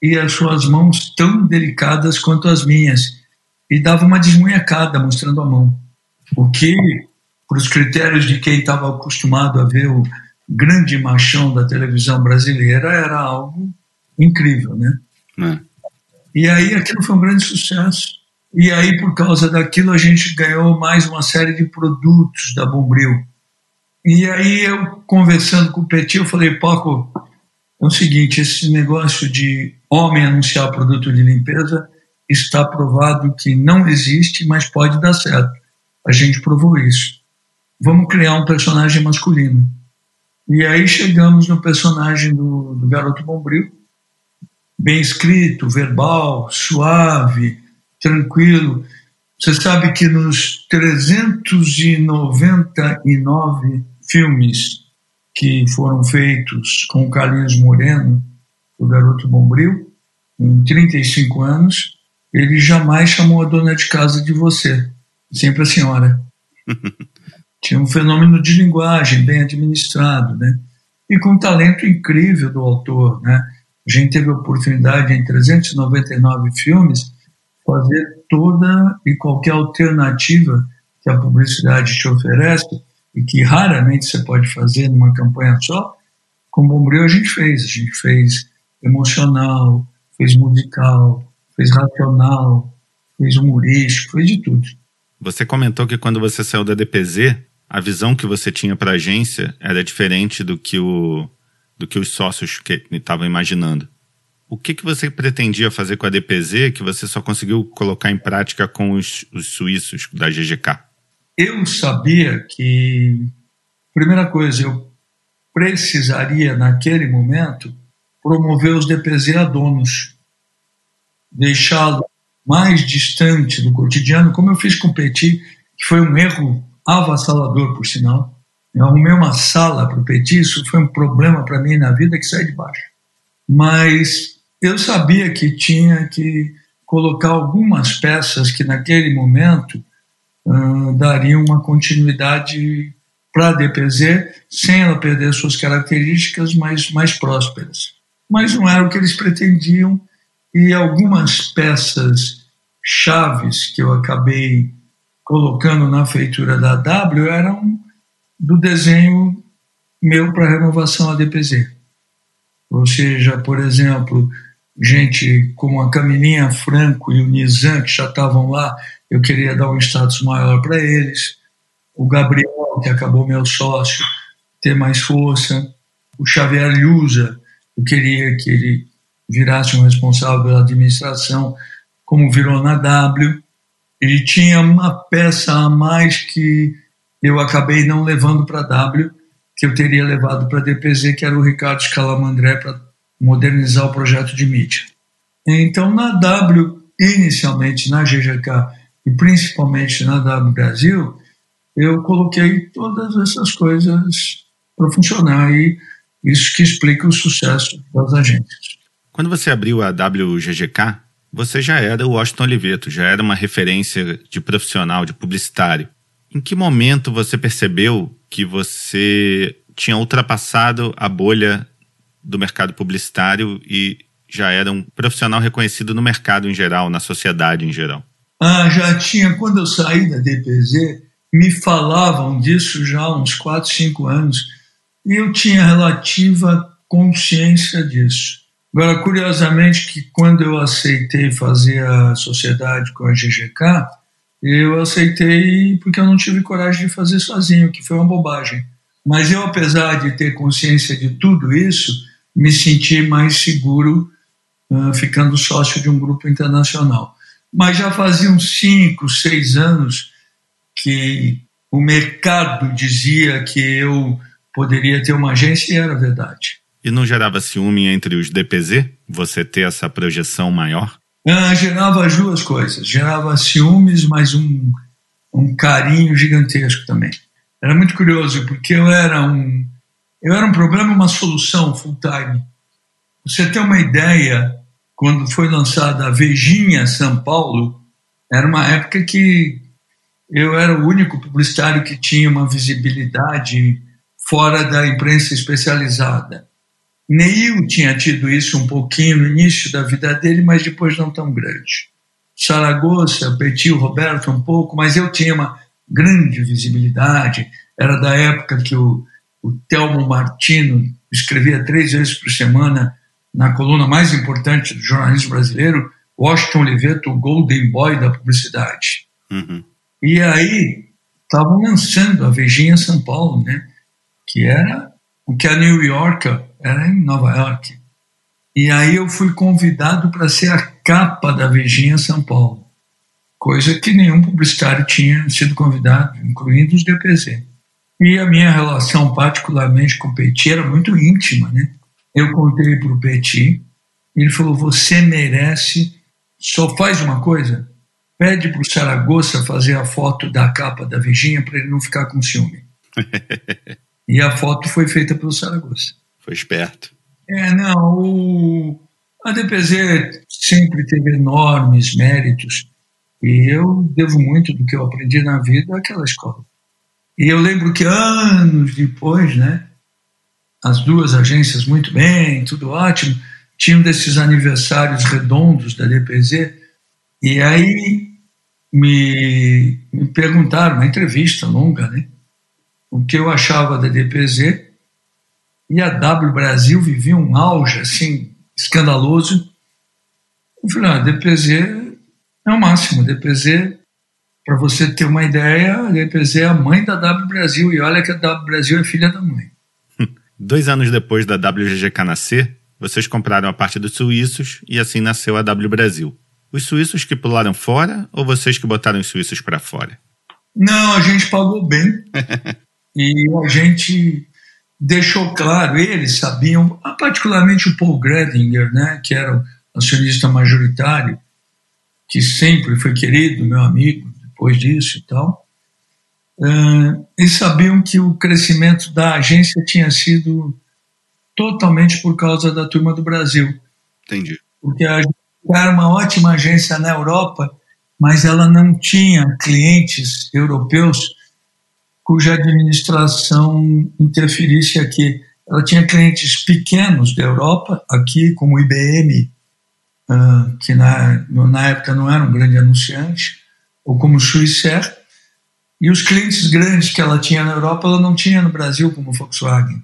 e as suas mãos tão delicadas quanto as minhas. E dava uma desmunhecada mostrando a mão. O que, para os critérios de quem estava acostumado a ver o grande machão da televisão brasileira, era algo incrível, né? É. E aí aquilo foi um grande sucesso. E aí, por causa daquilo, a gente ganhou mais uma série de produtos da Bombril. E aí, eu conversando com o Petit, eu falei, Paco, é o seguinte, esse negócio de homem anunciar produto de limpeza está provado que não existe, mas pode dar certo. A gente provou isso. Vamos criar um personagem masculino. E aí chegamos no personagem do, do garoto Bombril, bem escrito, verbal, suave, tranquilo. Você sabe que nos 399 filmes que foram feitos com Carlinhos Moreno, o garoto Bombril, em 35 anos, ele jamais chamou a dona de casa de você, sempre a senhora. Tinha um fenômeno de linguagem bem administrado, né? E com um talento incrível do autor, né? A gente teve a oportunidade em 399 filmes fazer toda e qualquer alternativa que a publicidade te oferece e que raramente você pode fazer numa campanha só, com o Bombril a gente fez. A gente fez emocional, fez musical, fez racional, fez humorístico, fez de tudo. Você comentou que quando você saiu da DPZ, a visão que você tinha para a agência era diferente do que, o, do que os sócios que estavam imaginando. O que, que você pretendia fazer com a DPZ que você só conseguiu colocar em prática com os, os suíços da GGK? Eu sabia que, primeira coisa, eu precisaria, naquele momento, promover os DPZ a donos, deixá-lo mais distante do cotidiano, como eu fiz com o Petit, que foi um erro avassalador, por sinal. Eu arrumei uma sala para o Petit, isso foi um problema para mim na vida que sai de baixo. Mas eu sabia que tinha que colocar algumas peças que naquele momento uh, dariam uma continuidade para a DPZ, sem ela perder suas características mais, mais prósperas. Mas não era o que eles pretendiam, e algumas peças chaves que eu acabei colocando na feitura da W eram do desenho meu para renovação a DPZ. Ou seja, por exemplo, gente como a Camilinha Franco e o Nizam, que já estavam lá, eu queria dar um status maior para eles. O Gabriel, que acabou meu sócio, ter mais força. O Xavier Lusa, eu queria que ele virasse um responsável pela administração, como virou na W. Ele tinha uma peça a mais que eu acabei não levando para a W, que eu teria levado para a DPZ, que era o Ricardo Scalamandré, para modernizar o projeto de mídia. Então, na W, inicialmente na GGK e principalmente na W Brasil, eu coloquei todas essas coisas para funcionar e isso que explica o sucesso das agências. Quando você abriu a WGGK, você já era o Washington Oliveto, já era uma referência de profissional, de publicitário. Em que momento você percebeu que você tinha ultrapassado a bolha do mercado publicitário e já era um profissional reconhecido no mercado em geral, na sociedade em geral? Ah, já tinha. Quando eu saí da DPZ, me falavam disso já há uns 4, 5 anos e eu tinha relativa consciência disso. Agora, curiosamente, que quando eu aceitei fazer a sociedade com a GGK, eu aceitei porque eu não tive coragem de fazer sozinho, que foi uma bobagem. Mas eu, apesar de ter consciência de tudo isso, me senti mais seguro uh, ficando sócio de um grupo internacional. Mas já faziam cinco, seis anos que o mercado dizia que eu poderia ter uma agência e era verdade. E não gerava ciúme entre os DPZ, você ter essa projeção maior? Ah, gerava as duas coisas. Gerava ciúmes, mas um, um carinho gigantesco também. Era muito curioso, porque eu era um, eu era um problema uma solução full time. Você tem uma ideia, quando foi lançada a Vejinha São Paulo, era uma época que eu era o único publicitário que tinha uma visibilidade fora da imprensa especializada. Neil tinha tido isso um pouquinho no início da vida dele, mas depois não tão grande. Saragossa, Petit, Roberto um pouco, mas eu tinha uma grande visibilidade. Era da época que o, o Telmo Martino escrevia três vezes por semana na coluna mais importante do jornalismo brasileiro, Washington Oliveto, o Golden Boy da publicidade. Uhum. E aí estavam lançando a Vejinha São Paulo, né? que era o que a New Yorker era em Nova York. E aí eu fui convidado para ser a capa da Vejinha São Paulo, coisa que nenhum publicitário tinha sido convidado, incluindo os DPZ. E a minha relação, particularmente com o Petit, era muito íntima, né? Eu contei para o Petit, ele falou: Você merece, só faz uma coisa, pede para o Saragossa fazer a foto da capa da Vejinha para ele não ficar com ciúme. e a foto foi feita pelo Saragossa. Foi esperto. É, não, o, a DPZ sempre teve enormes méritos e eu devo muito do que eu aprendi na vida àquela escola. E eu lembro que anos depois, né, as duas agências muito bem, tudo ótimo, tinham desses aniversários redondos da DPZ e aí me, me perguntaram, uma entrevista longa, né, o que eu achava da DPZ e a W Brasil vivia um auge assim escandaloso. Eu falei, ah, DPZ é o máximo, DPZ, para você ter uma ideia, DPZ é a mãe da W Brasil, e olha que a W Brasil é filha da mãe. Dois anos depois da WGGK nascer, vocês compraram a parte dos suíços e assim nasceu a W Brasil. Os suíços que pularam fora ou vocês que botaram os suíços para fora? Não, a gente pagou bem. e a gente deixou claro, eles sabiam, particularmente o Paul Gredinger, né, que era o acionista majoritário, que sempre foi querido, meu amigo, depois disso e tal, uh, eles sabiam que o crescimento da agência tinha sido totalmente por causa da turma do Brasil. Entendi. Porque a agência era uma ótima agência na Europa, mas ela não tinha clientes europeus cuja administração interferisse aqui. Ela tinha clientes pequenos da Europa, aqui, como IBM, ah, que na, na época não era um grande anunciante, ou como Swissair, e os clientes grandes que ela tinha na Europa, ela não tinha no Brasil, como Volkswagen.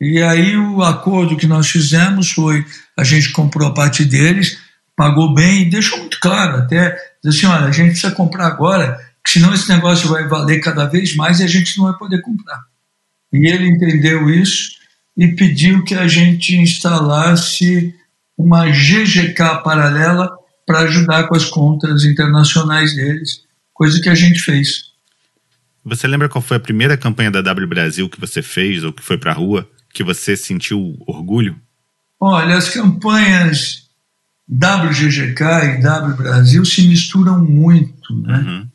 E aí o acordo que nós fizemos foi, a gente comprou a parte deles, pagou bem e deixou muito claro até, disse assim, olha, a gente precisa comprar agora, senão esse negócio vai valer cada vez mais e a gente não vai poder comprar. E ele entendeu isso e pediu que a gente instalasse uma GGK paralela para ajudar com as contas internacionais deles, coisa que a gente fez. Você lembra qual foi a primeira campanha da W Brasil que você fez ou que foi para a rua que você sentiu orgulho? Olha, as campanhas WGGK e W Brasil se misturam muito, né? Uhum.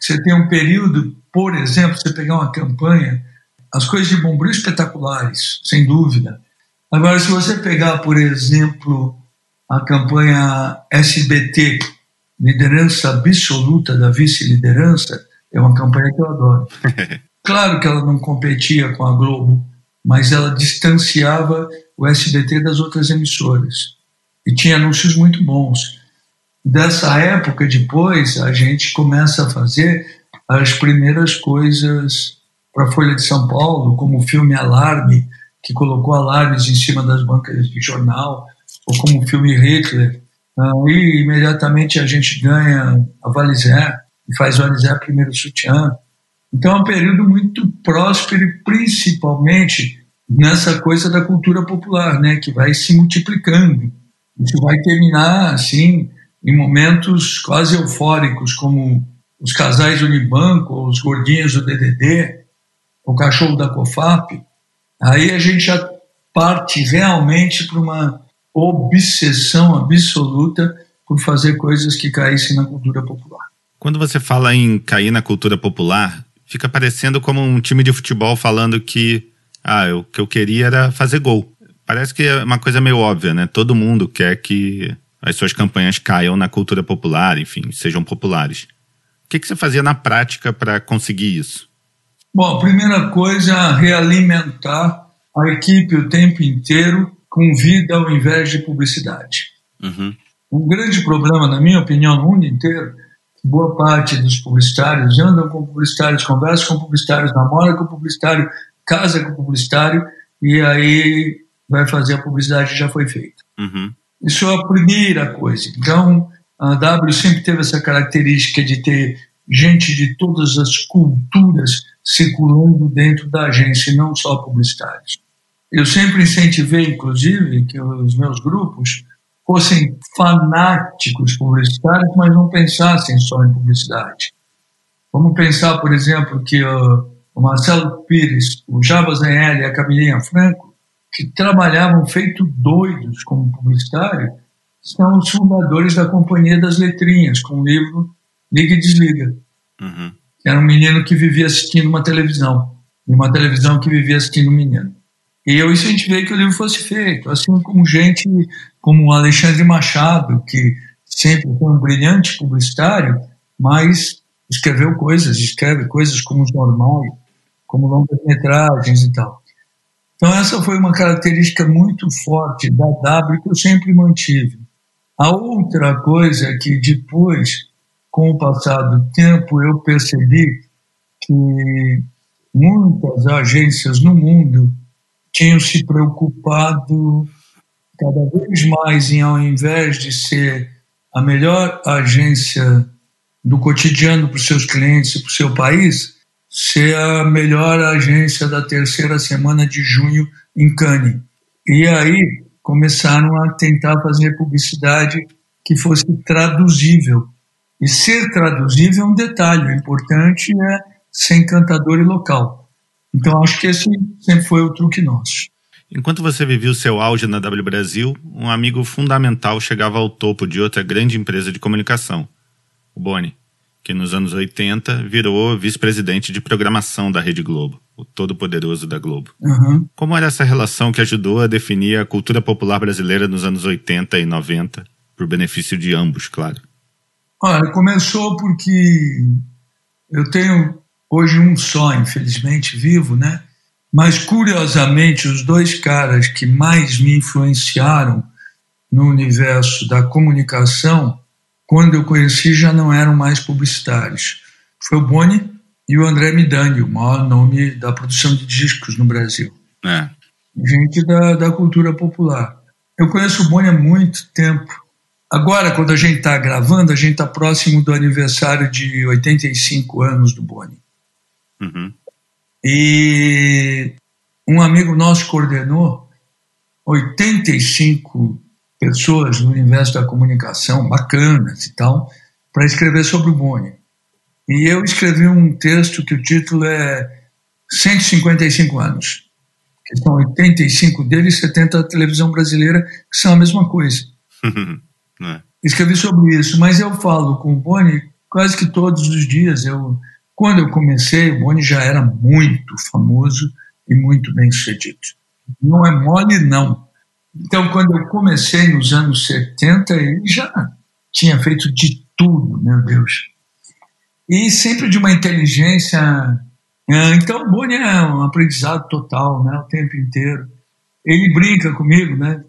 Você tem um período, por exemplo, você pegar uma campanha, as coisas de Bombril espetaculares, sem dúvida. Agora, se você pegar, por exemplo, a campanha SBT, liderança absoluta da vice-liderança, é uma campanha que eu adoro. Claro que ela não competia com a Globo, mas ela distanciava o SBT das outras emissoras. E tinha anúncios muito bons dessa época depois, a gente começa a fazer as primeiras coisas para a Folha de São Paulo, como o filme Alarme, que colocou alarmes em cima das bancas de jornal, ou como o filme Hitler. E imediatamente a gente ganha a Valizé e faz Valizé primeiro sutiã. Então é um período muito próspero principalmente nessa coisa da cultura popular, né, que vai se multiplicando. Isso vai terminar assim em momentos quase eufóricos, como os casais Unibanco, os gordinhos do DDD, o cachorro da COFAP, aí a gente já parte realmente para uma obsessão absoluta por fazer coisas que caíssem na cultura popular. Quando você fala em cair na cultura popular, fica parecendo como um time de futebol falando que ah, o que eu queria era fazer gol. Parece que é uma coisa meio óbvia, né? Todo mundo quer que as suas campanhas caiam na cultura popular, enfim, sejam populares. O que, que você fazia na prática para conseguir isso? Bom, a primeira coisa é realimentar a equipe o tempo inteiro com vida ao invés de publicidade. Uhum. Um grande problema, na minha opinião, no mundo inteiro, boa parte dos publicitários andam com publicitários, conversam com publicitários, namoram com publicitário, casa com publicitário e aí vai fazer a publicidade que já foi feita. Uhum. Isso é a primeira coisa. Então, a W sempre teve essa característica de ter gente de todas as culturas circulando dentro da agência, não só publicitários. Eu sempre incentivei, inclusive, que os meus grupos fossem fanáticos publicitários, mas não pensassem só em publicidade. Vamos pensar, por exemplo, que o Marcelo Pires, o Java Zanelli e a Camilinha Franco, que trabalhavam feito doidos como publicitário, são os fundadores da Companhia das Letrinhas, com o livro Liga e Desliga. Uhum. Era um menino que vivia assistindo uma televisão, e uma televisão que vivia assistindo um menino. E eu incentivei que o livro fosse feito, assim como gente como o Alexandre Machado, que sempre foi um brilhante publicitário, mas escreveu coisas, escreve coisas como os normais, como longas-metragens e tal. Então, essa foi uma característica muito forte da W que eu sempre mantive. A outra coisa é que depois, com o passar do tempo, eu percebi que muitas agências no mundo tinham se preocupado cada vez mais em, ao invés de ser a melhor agência do cotidiano para os seus clientes e para o seu país, ser a melhor agência da terceira semana de junho em Cannes. E aí começaram a tentar fazer publicidade que fosse traduzível. E ser traduzível é um detalhe, o importante é ser encantador e local. Então acho que esse sempre foi o truque nosso. Enquanto você vivia o seu auge na W Brasil, um amigo fundamental chegava ao topo de outra grande empresa de comunicação, o Boni, que nos anos 80 virou vice-presidente de programação da Rede Globo, o todo-poderoso da Globo. Uhum. Como era essa relação que ajudou a definir a cultura popular brasileira nos anos 80 e 90, por benefício de ambos, claro? Olha, começou porque eu tenho hoje um só, infelizmente, vivo, né? Mas, curiosamente, os dois caras que mais me influenciaram no universo da comunicação, quando eu conheci, já não eram mais publicitários. Foi o Boni e o André Midani, o maior nome da produção de discos no Brasil. É. Gente da, da cultura popular. Eu conheço o Boni há muito tempo. Agora, quando a gente está gravando, a gente está próximo do aniversário de 85 anos do Boni. Uhum. E um amigo nosso coordenou 85 pessoas no universo da comunicação, bacanas e tal, para escrever sobre o Boni. E eu escrevi um texto que o título é 155 anos, que são 85 deles e 70 da televisão brasileira, que são a mesma coisa. é. Escrevi sobre isso, mas eu falo com o Boni quase que todos os dias. Eu quando eu comecei, o Boni já era muito famoso e muito bem sucedido. Não é mole, não. Então, quando eu comecei nos anos 70, ele já tinha feito de tudo, meu Deus. E sempre de uma inteligência. É, então, o Boni é um aprendizado total, né, o tempo inteiro. Ele brinca comigo, né?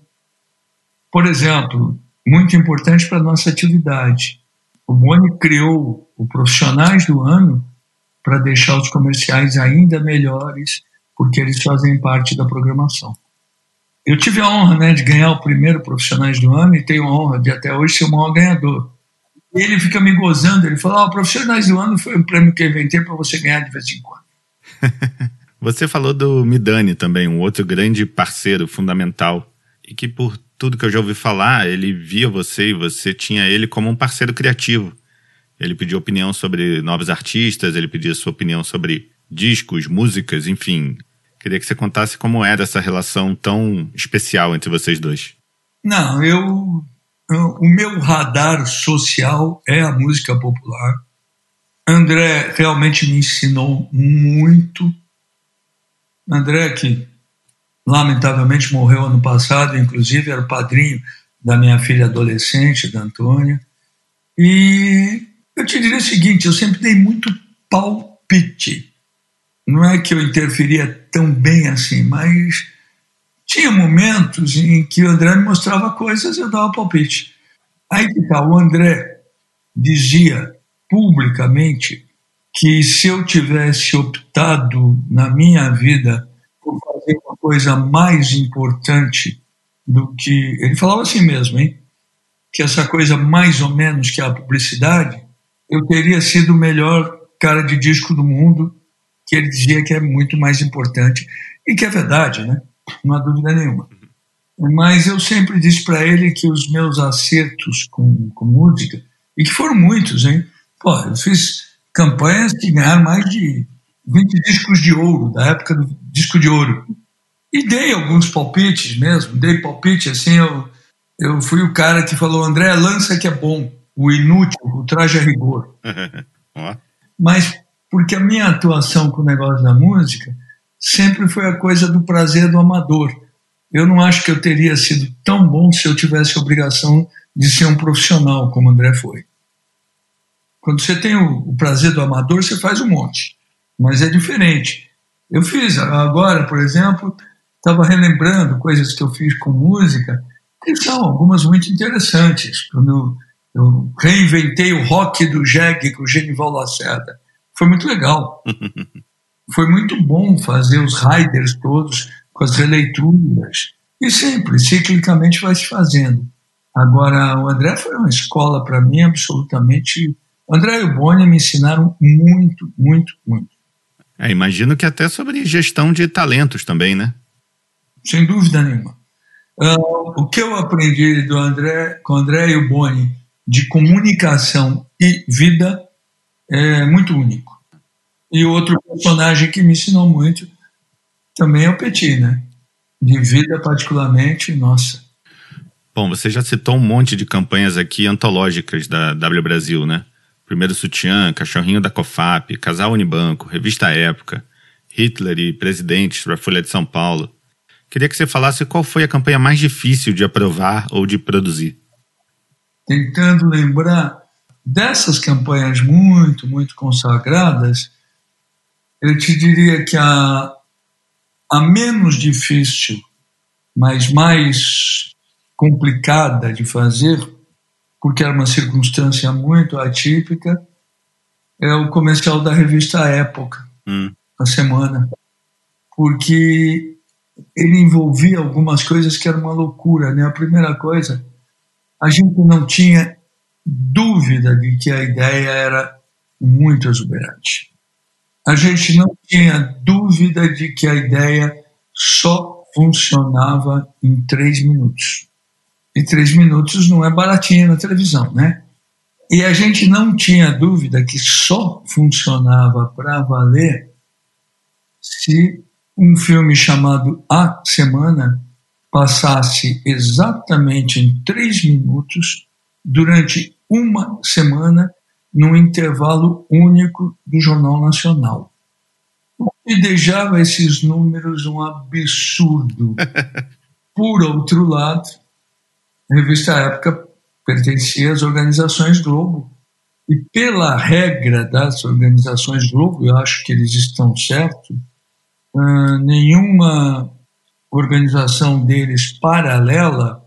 Por exemplo, muito importante para a nossa atividade. O Boni criou o Profissionais do Ano para deixar os comerciais ainda melhores, porque eles fazem parte da programação. Eu tive a honra né, de ganhar o primeiro Profissionais do Ano e tenho a honra de até hoje ser o maior ganhador. E ele fica me gozando, ele fala: o Profissionais do Ano foi um prêmio que eu inventei para você ganhar de vez em quando. você falou do Midani também, um outro grande parceiro fundamental, e que por tudo que eu já ouvi falar, ele via você e você tinha ele como um parceiro criativo. Ele pediu opinião sobre novos artistas, ele pediu sua opinião sobre discos, músicas, enfim. Queria que você contasse como era essa relação tão especial entre vocês dois. Não, eu. O meu radar social é a música popular. André realmente me ensinou muito. André, que lamentavelmente morreu ano passado, inclusive era padrinho da minha filha adolescente, da Antônia. E eu te diria o seguinte: eu sempre dei muito palpite. Não é que eu interferia tão bem assim, mas tinha momentos em que o André me mostrava coisas e eu dava palpite. Aí que tá, o André dizia publicamente que se eu tivesse optado na minha vida por fazer uma coisa mais importante do que. Ele falava assim mesmo, hein? Que essa coisa mais ou menos que é a publicidade, eu teria sido o melhor cara de disco do mundo, que ele dizia que é muito mais importante, e que é verdade, né? Não há dúvida nenhuma. Mas eu sempre disse para ele que os meus acertos com, com música, e que foram muitos, hein? Pô, eu fiz campanhas que ganharam mais de 20 discos de ouro, da época do disco de ouro. E dei alguns palpites mesmo, dei palpite assim, eu, eu fui o cara que falou, André, lança que é bom, o inútil, o traje a rigor. Mas porque a minha atuação com o negócio da música sempre foi a coisa do prazer do amador. Eu não acho que eu teria sido tão bom se eu tivesse a obrigação de ser um profissional, como o André foi. Quando você tem o, o prazer do amador, você faz um monte, mas é diferente. Eu fiz agora, por exemplo, estava relembrando coisas que eu fiz com música, que são algumas muito interessantes. Quando eu, reinventei o rock do jegue com o Genival Lacerda, foi muito legal. foi muito bom fazer os riders todos com as releituras. E sempre, ciclicamente, vai se fazendo. Agora, o André foi uma escola para mim absolutamente André e o Boni me ensinaram muito, muito, muito. É, imagino que até sobre gestão de talentos também, né? Sem dúvida nenhuma. Uh, o que eu aprendi do André, com o André e o Boni de comunicação e vida é muito único. E outro personagem que me ensinou muito também é o Petit, né? De vida particularmente, nossa. Bom, você já citou um monte de campanhas aqui antológicas da W Brasil, né? Primeiro Sutiã, Cachorrinho da Cofap, Casal Unibanco, Revista Época, Hitler e Presidentes para a Folha de São Paulo. Queria que você falasse qual foi a campanha mais difícil de aprovar ou de produzir. Tentando lembrar dessas campanhas muito, muito consagradas, eu te diria que a, a menos difícil, mas mais complicada de fazer porque era uma circunstância muito atípica, é o comercial da revista Época, hum. a semana, porque ele envolvia algumas coisas que eram uma loucura. Né? A primeira coisa, a gente não tinha dúvida de que a ideia era muito exuberante. A gente não tinha dúvida de que a ideia só funcionava em três minutos e três minutos não é baratinho na televisão, né? E a gente não tinha dúvida que só funcionava para valer se um filme chamado A Semana passasse exatamente em três minutos durante uma semana num intervalo único do Jornal Nacional. O que deixava esses números um absurdo. Por outro lado, a revista Época pertencia às organizações Globo. E pela regra das organizações Globo, eu acho que eles estão certos, uh, nenhuma organização deles paralela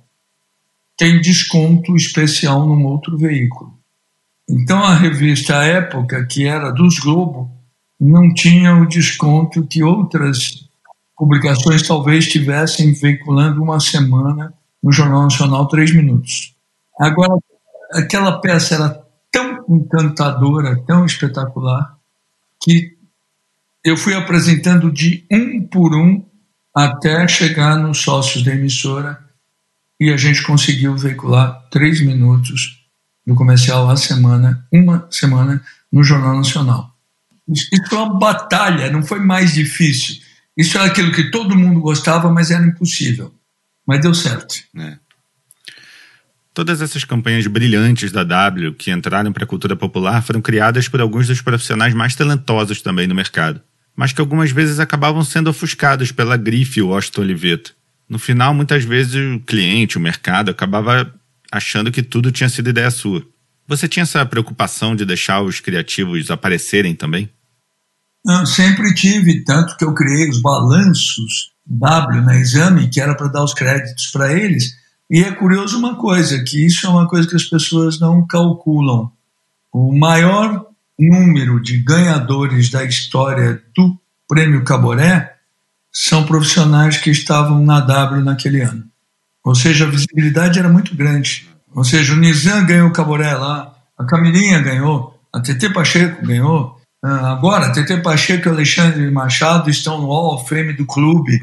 tem desconto especial num outro veículo. Então a revista Época, que era dos Globo, não tinha o desconto que outras publicações talvez tivessem veiculando uma semana no Jornal Nacional três minutos. Agora, aquela peça era tão encantadora, tão espetacular, que eu fui apresentando de um por um até chegar nos sócios da emissora e a gente conseguiu veicular três minutos do comercial A Semana, uma semana no Jornal Nacional. Isso foi uma batalha, não foi mais difícil. Isso era aquilo que todo mundo gostava, mas era impossível. Mas deu certo. É. Todas essas campanhas brilhantes da W que entraram para a cultura popular foram criadas por alguns dos profissionais mais talentosos também no mercado, mas que algumas vezes acabavam sendo ofuscados pela grife Washington Oliveto. No final, muitas vezes o cliente, o mercado, acabava achando que tudo tinha sido ideia sua. Você tinha essa preocupação de deixar os criativos aparecerem também? Eu sempre tive, tanto que eu criei os balanços W na exame, que era para dar os créditos para eles. E é curioso uma coisa, que isso é uma coisa que as pessoas não calculam. O maior número de ganhadores da história do Prêmio Caboré são profissionais que estavam na W naquele ano. Ou seja, a visibilidade era muito grande. Ou seja, o Nizam ganhou o Caboré lá, a Camilinha ganhou, a TT Pacheco ganhou. Ah, agora, a TT Pacheco e Alexandre Machado estão no Hall of Fame do clube.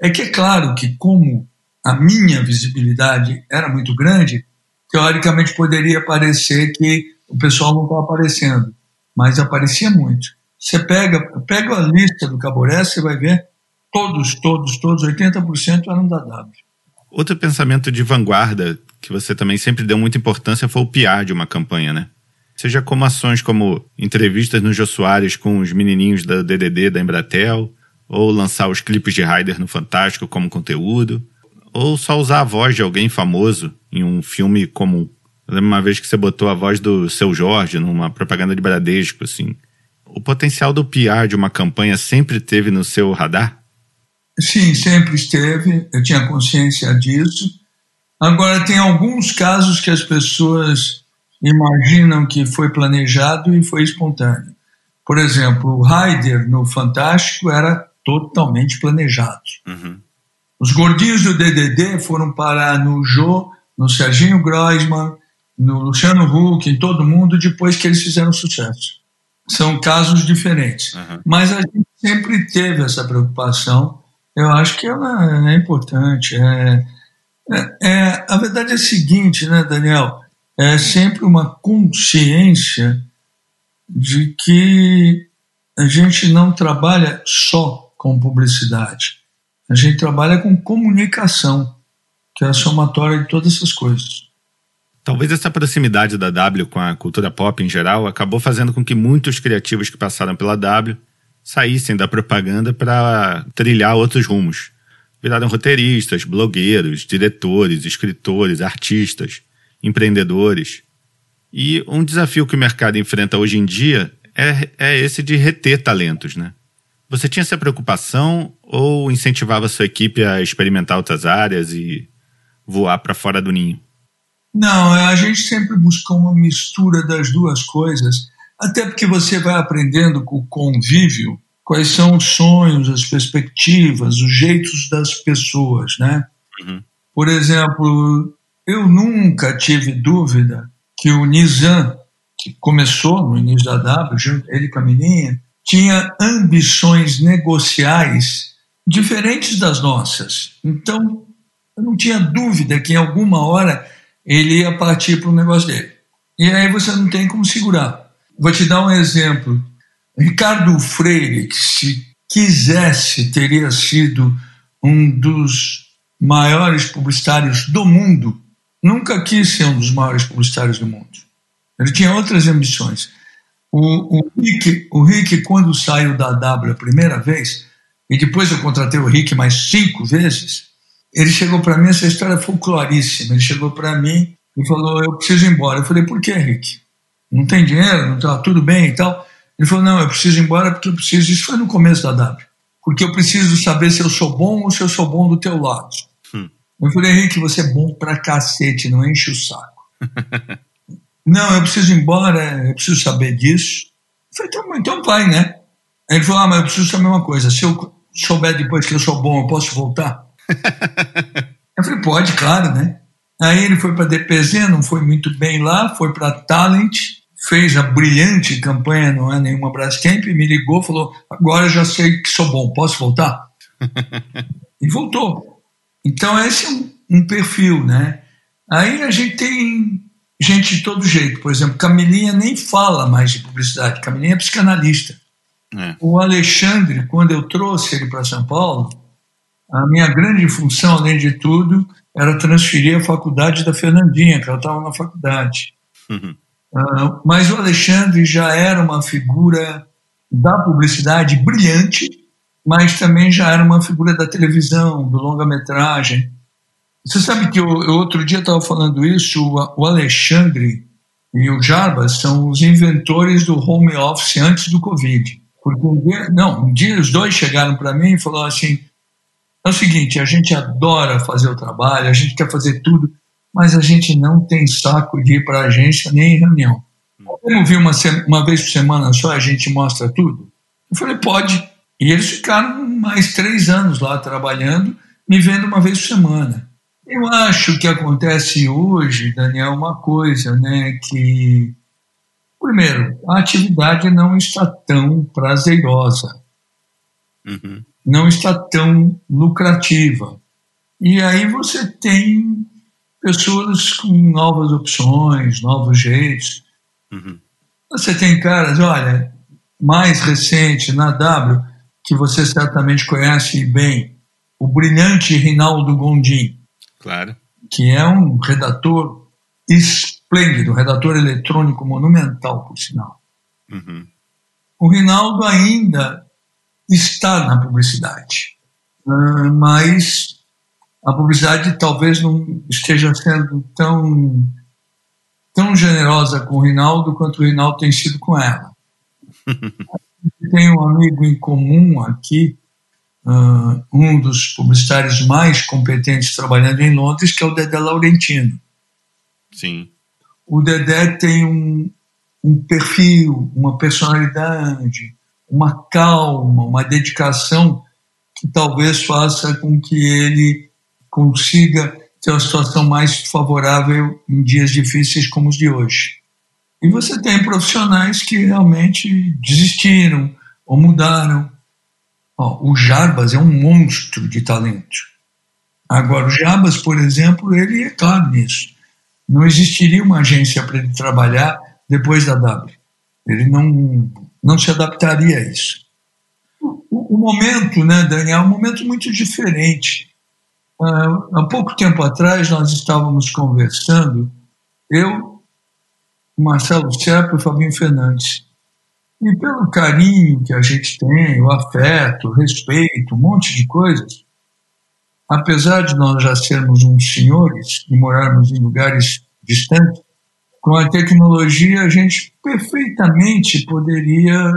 É. é que é claro que, como a minha visibilidade era muito grande, teoricamente poderia parecer que o pessoal não está aparecendo, mas aparecia muito. Você pega, pega a lista do Caboré, você vai ver todos, todos, todos, 80% eram da W. Outro pensamento de vanguarda que você também sempre deu muita importância foi o PR de uma campanha, né? Seja como ações como entrevistas no Jô Soares com os menininhos da DDD da Embratel, ou lançar os clipes de Ryder no Fantástico como conteúdo, ou só usar a voz de alguém famoso em um filme comum. Eu lembro uma vez que você botou a voz do seu Jorge numa propaganda de Bradesco, assim. O potencial do PR de uma campanha sempre teve no seu radar? Sim, sempre esteve. Eu tinha consciência disso. Agora, tem alguns casos que as pessoas imaginam que foi planejado e foi espontâneo. Por exemplo, o Raider no Fantástico era totalmente planejado. Uhum. Os gordinhos do DDD foram parar no Jô, no Serginho Groisman, no Luciano Huck, em todo mundo, depois que eles fizeram sucesso. São casos diferentes. Uhum. Mas a gente sempre teve essa preocupação. Eu acho que ela é importante. É, é, é, a verdade é a seguinte, né, Daniel? É sempre uma consciência de que a gente não trabalha só com publicidade. A gente trabalha com comunicação, que é a somatória de todas essas coisas. Talvez essa proximidade da W com a cultura pop em geral acabou fazendo com que muitos criativos que passaram pela W saíssem da propaganda para trilhar outros rumos Viraram roteiristas, blogueiros, diretores, escritores, artistas, empreendedores. E um desafio que o mercado enfrenta hoje em dia é, é esse de reter talentos, né? Você tinha essa preocupação ou incentivava a sua equipe a experimentar outras áreas e voar para fora do ninho? Não, a gente sempre buscou uma mistura das duas coisas, até porque você vai aprendendo com o convívio quais são os sonhos, as perspectivas, os jeitos das pessoas, né? Uhum. Por exemplo, eu nunca tive dúvida que o Nizam, que começou no início da W, junto ele com a menina, tinha ambições negociais diferentes das nossas. Então, eu não tinha dúvida que em alguma hora ele ia partir para o negócio dele. E aí você não tem como segurar. Vou te dar um exemplo. Ricardo Freire, que se quisesse, teria sido um dos maiores publicitários do mundo, nunca quis ser um dos maiores publicitários do mundo. Ele tinha outras ambições. O, o, Rick, o Rick, quando saiu da W a primeira vez, e depois eu contratei o Rick mais cinco vezes, ele chegou para mim, essa história é folcloríssima. Ele chegou para mim e falou: Eu preciso ir embora. Eu falei: Por que, Rick? Não tem dinheiro? Não está tudo bem e tal. Ele falou: não, eu preciso ir embora porque eu preciso. Isso foi no começo da W. Porque eu preciso saber se eu sou bom ou se eu sou bom do teu lado. Hum. Eu falei: Henrique, você é bom pra cacete, não enche o saco. não, eu preciso ir embora, eu preciso saber disso. Eu falei: então, então vai, né? Aí ele falou: ah, mas eu preciso saber uma coisa. Se eu souber depois que eu sou bom, eu posso voltar? eu falei: pode, claro, né? Aí ele foi para DPZ, não foi muito bem lá, foi para Talent fez a brilhante campanha Não é Nenhuma Brastemp, me ligou falou: agora já sei que sou bom, posso voltar? e voltou. Então, esse é um, um, perfil, né? Aí a gente tem gente de todo jeito. Por exemplo, Camilinha nem fala mais de publicidade, Camilinha é psicanalista. É. O Alexandre, quando eu trouxe ele para São Paulo, a minha grande função, além de tudo, era transferir a faculdade da Fernandinha, que ela estava na faculdade. Uhum. Uh, mas o Alexandre já era uma figura da publicidade brilhante, mas também já era uma figura da televisão, do longa-metragem. Você sabe que eu, eu outro dia estava falando isso, o, o Alexandre e o Jarbas são os inventores do home office antes do Covid. Porque um dia, não, um dia os dois chegaram para mim e falaram assim: é o seguinte, a gente adora fazer o trabalho, a gente quer fazer tudo, mas a gente não tem saco de ir para a agência nem em reunião. Podemos vir uma, uma vez por semana só, a gente mostra tudo? Eu falei, pode. E eles ficaram mais três anos lá trabalhando, me vendo uma vez por semana. Eu acho que acontece hoje, Daniel, uma coisa, né, que primeiro, a atividade não está tão prazerosa, uhum. não está tão lucrativa. E aí você tem pessoas com novas opções, novos jeitos. Uhum. Você tem caras, olha, mais recente na W, que você certamente conhece bem, o brilhante Rinaldo Gondim. Claro. Que é um redator esplêndido, um redator eletrônico monumental, por sinal. Uhum. O Rinaldo ainda está na publicidade, ah, mas a publicidade talvez não esteja sendo tão, tão generosa com o Rinaldo quanto o Rinaldo tem sido com ela. tem um amigo em comum aqui, uh, um dos publicitários mais competentes trabalhando em Londres, que é o Dedé Laurentino. Sim. O Dedé tem um, um perfil, uma personalidade, uma calma, uma dedicação que talvez faça com que ele consiga ter uma situação mais favorável em dias difíceis como os de hoje. E você tem profissionais que realmente desistiram ou mudaram. o Jarbas é um monstro de talento. Agora, o Jarbas, por exemplo, ele é claro nisso. Não existiria uma agência para ele trabalhar depois da W. Ele não, não se adaptaria a isso. O, o momento, né, Daniel, é um momento muito diferente há pouco tempo atrás, nós estávamos conversando, eu, Marcelo Serpa e Fabinho Fernandes. E pelo carinho que a gente tem, o afeto, o respeito, um monte de coisas, apesar de nós já sermos uns senhores e morarmos em lugares distantes, com a tecnologia a gente perfeitamente poderia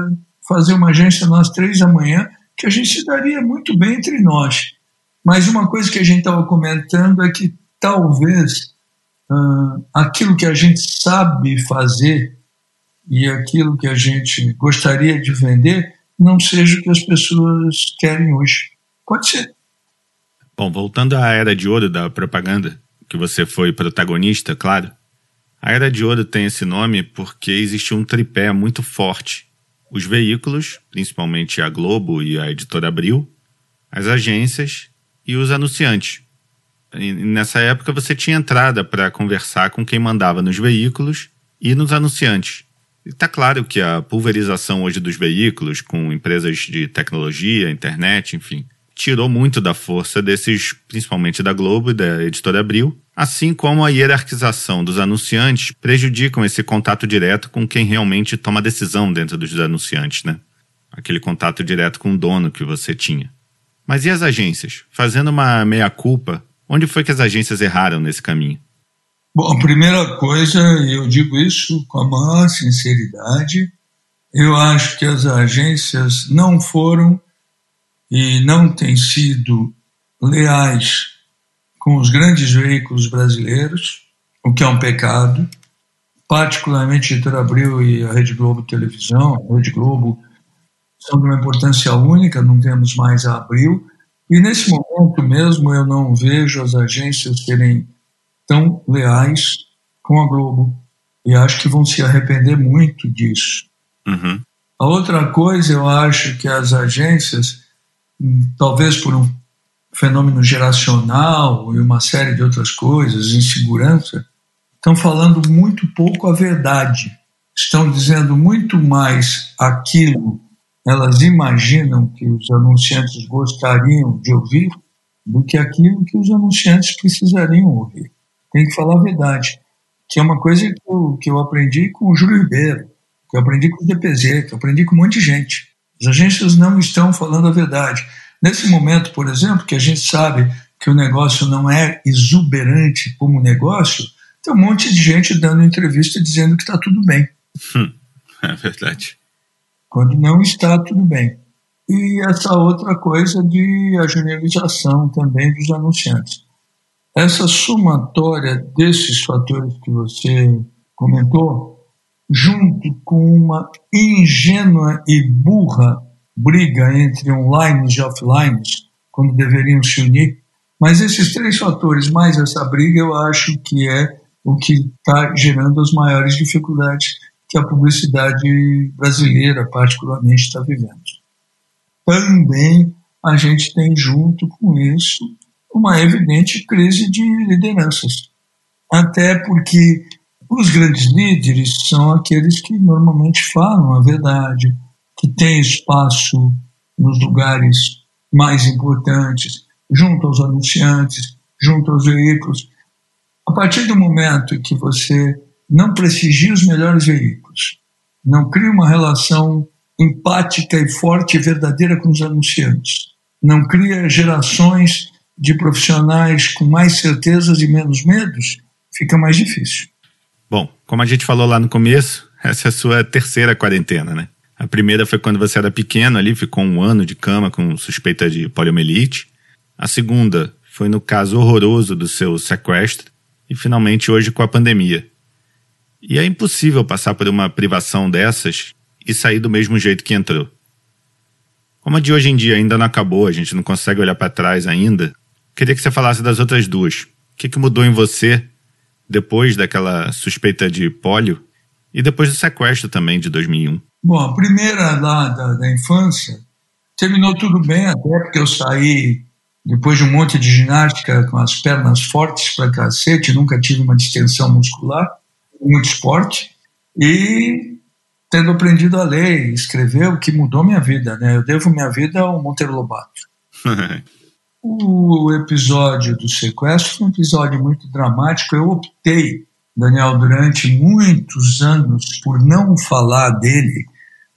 fazer uma agência nós três amanhã, que a gente se daria muito bem entre nós. Mas uma coisa que a gente estava comentando é que talvez uh, aquilo que a gente sabe fazer e aquilo que a gente gostaria de vender não seja o que as pessoas querem hoje. Pode ser. Bom, voltando à era de ouro da propaganda, que você foi protagonista, claro. A era de ouro tem esse nome porque existiu um tripé muito forte. Os veículos, principalmente a Globo e a editora Abril, as agências e os anunciantes. E nessa época você tinha entrada para conversar com quem mandava nos veículos e nos anunciantes. Está claro que a pulverização hoje dos veículos, com empresas de tecnologia, internet, enfim, tirou muito da força desses, principalmente da Globo e da editora Abril, assim como a hierarquização dos anunciantes prejudicam esse contato direto com quem realmente toma decisão dentro dos anunciantes, né? Aquele contato direto com o dono que você tinha. Mas e as agências? Fazendo uma meia-culpa, onde foi que as agências erraram nesse caminho? Bom, a primeira coisa, eu digo isso com a maior sinceridade, eu acho que as agências não foram e não têm sido leais com os grandes veículos brasileiros, o que é um pecado, particularmente Editora Abril e a Rede Globo Televisão, a Rede Globo são de uma importância única, não temos mais a abril. E nesse momento mesmo eu não vejo as agências serem tão leais com a Globo. E acho que vão se arrepender muito disso. Uhum. A outra coisa, eu acho que as agências, talvez por um fenômeno geracional e uma série de outras coisas, insegurança, estão falando muito pouco a verdade. Estão dizendo muito mais aquilo elas imaginam que os anunciantes gostariam de ouvir do que aquilo que os anunciantes precisariam ouvir. Tem que falar a verdade, que é uma coisa que eu, que eu aprendi com o Júlio Ribeiro, que eu aprendi com o DPZ, que eu aprendi com um monte de gente. As agências não estão falando a verdade. Nesse momento, por exemplo, que a gente sabe que o negócio não é exuberante como negócio, tem um monte de gente dando entrevista dizendo que está tudo bem. Hum, é verdade. Quando não está, tudo bem. E essa outra coisa de a generalização também dos anunciantes. Essa somatória desses fatores que você comentou, junto com uma ingênua e burra briga entre online e offline, quando deveriam se unir. Mas esses três fatores, mais essa briga, eu acho que é o que está gerando as maiores dificuldades que a publicidade brasileira, particularmente, está vivendo. Também a gente tem, junto com isso, uma evidente crise de lideranças. Até porque os grandes líderes são aqueles que normalmente falam a verdade, que têm espaço nos lugares mais importantes, junto aos anunciantes, junto aos veículos. A partir do momento que você não prestigia os melhores veículos, não cria uma relação empática e forte e verdadeira com os anunciantes, não cria gerações de profissionais com mais certezas e menos medos, fica mais difícil. Bom, como a gente falou lá no começo, essa é a sua terceira quarentena, né? A primeira foi quando você era pequeno ali, ficou um ano de cama com suspeita de poliomielite. A segunda foi no caso horroroso do seu sequestro. E finalmente hoje com a pandemia. E é impossível passar por uma privação dessas e sair do mesmo jeito que entrou. Como a de hoje em dia ainda não acabou, a gente não consegue olhar para trás ainda, queria que você falasse das outras duas. O que, que mudou em você depois daquela suspeita de pólio e depois do sequestro também de 2001? Bom, a primeira lá da, da infância terminou tudo bem, até porque eu saí depois de um monte de ginástica com as pernas fortes para cacete, nunca tive uma distensão muscular, muito esporte, e tendo aprendido a ler e escrever, o que mudou minha vida, né? Eu devo minha vida ao Monteiro Lobato. o episódio do sequestro foi um episódio muito dramático. Eu optei, Daniel, durante muitos anos por não falar dele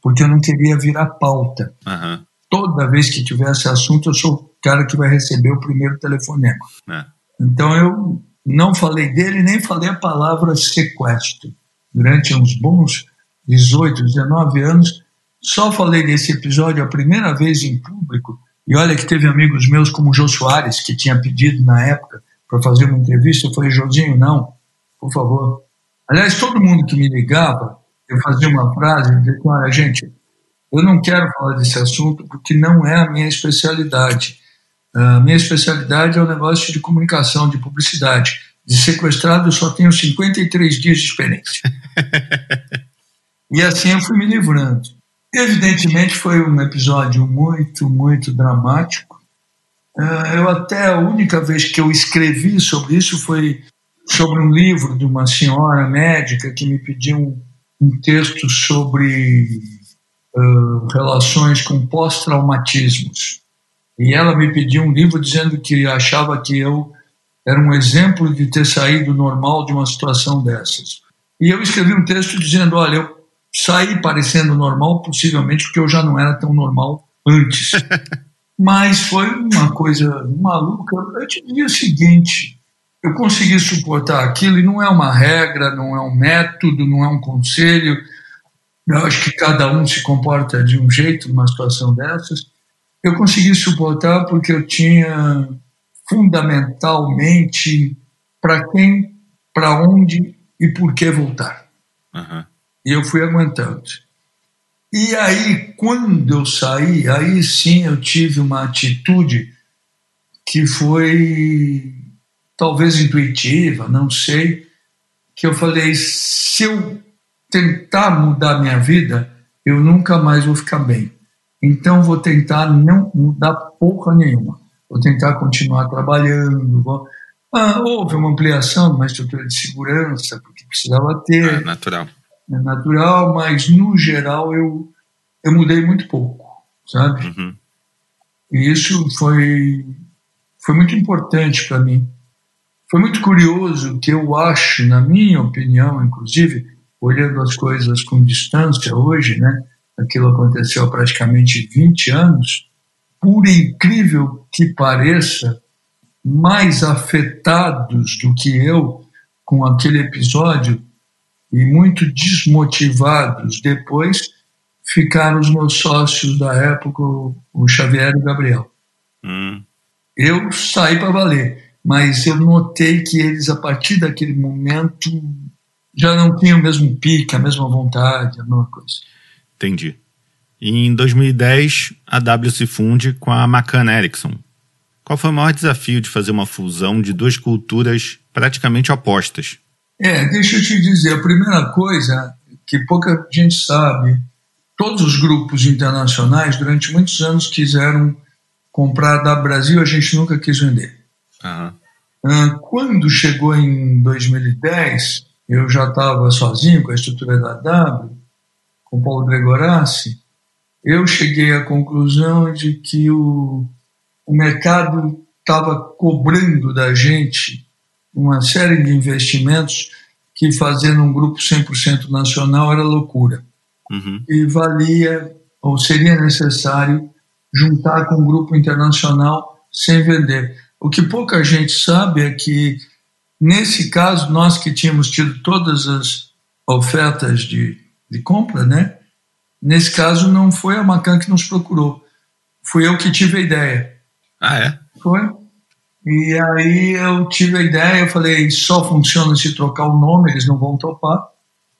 porque eu não queria virar pauta. Uhum. Toda vez que tivesse assunto, eu sou o cara que vai receber o primeiro telefonema. É. Então eu não falei dele, nem falei a palavra sequestro. Durante uns bons 18, 19 anos, só falei desse episódio a primeira vez em público. E olha que teve amigos meus como o Jô Soares, que tinha pedido na época para fazer uma entrevista. Eu falei, Josinho, não, por favor. Aliás, todo mundo que me ligava eu fazia uma frase dizia, olha, gente, eu não quero falar desse assunto porque não é a minha especialidade. A minha especialidade é o negócio de comunicação, de publicidade. De sequestrado eu só tenho 53 dias de experiência. e assim eu fui me livrando. Evidentemente foi um episódio muito, muito dramático. Eu até a única vez que eu escrevi sobre isso foi sobre um livro de uma senhora médica que me pediu um um texto sobre uh, relações com pós-traumatismos. E ela me pediu um livro dizendo que achava que eu era um exemplo de ter saído normal de uma situação dessas. E eu escrevi um texto dizendo: olha, eu saí parecendo normal, possivelmente porque eu já não era tão normal antes. Mas foi uma coisa maluca. Eu te diria o seguinte: eu consegui suportar aquilo e não é uma regra, não é um método, não é um conselho. Eu acho que cada um se comporta de um jeito numa situação dessas. Eu consegui suportar porque eu tinha fundamentalmente para quem, para onde e por que voltar. Uhum. E eu fui aguentando. E aí, quando eu saí, aí sim eu tive uma atitude que foi talvez intuitiva, não sei, que eu falei: se eu tentar mudar minha vida, eu nunca mais vou ficar bem. Então vou tentar não mudar porra nenhuma. Vou tentar continuar trabalhando. Vou... Ah, houve uma ampliação de uma estrutura de segurança, porque precisava ter. É natural. É natural, mas no geral eu, eu mudei muito pouco, sabe? Uhum. E isso foi, foi muito importante para mim. Foi muito curioso que eu acho, na minha opinião, inclusive, olhando as coisas com distância hoje, né? Aquilo aconteceu há praticamente 20 anos. Por incrível que pareça, mais afetados do que eu com aquele episódio e muito desmotivados depois ficaram os meus sócios da época, o Xavier e o Gabriel. Hum. Eu saí para valer, mas eu notei que eles, a partir daquele momento, já não tinham o mesmo pique, a mesma vontade, a mesma coisa. Entendi. E em 2010, a W se funde com a McCann Erickson. Qual foi o maior desafio de fazer uma fusão de duas culturas praticamente opostas? É, deixa eu te dizer, a primeira coisa que pouca gente sabe, todos os grupos internacionais durante muitos anos quiseram comprar da Brasil, a gente nunca quis vender. Uhum. Quando chegou em 2010, eu já estava sozinho com a estrutura da W, com Paulo Gregorassi, eu cheguei à conclusão de que o, o mercado estava cobrando da gente uma série de investimentos que fazendo um grupo 100% nacional era loucura. Uhum. E valia, ou seria necessário, juntar com um grupo internacional sem vender. O que pouca gente sabe é que, nesse caso, nós que tínhamos tido todas as ofertas de, de compra, né? Nesse caso, não foi a Macan que nos procurou. Fui eu que tive a ideia. Ah, é? Foi. E aí eu tive a ideia, eu falei, só funciona se trocar o nome, eles não vão topar,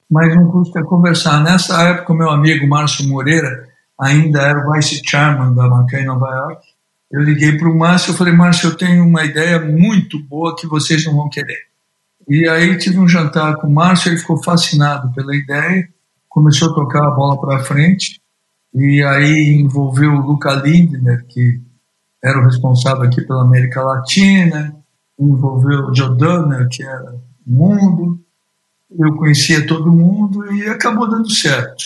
mas não custa conversar. Nessa época, meu amigo Márcio Moreira ainda era o vice chairman da Macan em Nova York. Eu liguei para o Márcio e falei, Márcio, eu tenho uma ideia muito boa que vocês não vão querer. E aí tive um jantar com o Márcio, ele ficou fascinado pela ideia, começou a tocar a bola para frente, e aí envolveu o Luca Lindner, que era o responsável aqui pela América Latina, envolveu o Jordana, que era o mundo, eu conhecia todo mundo e acabou dando certo.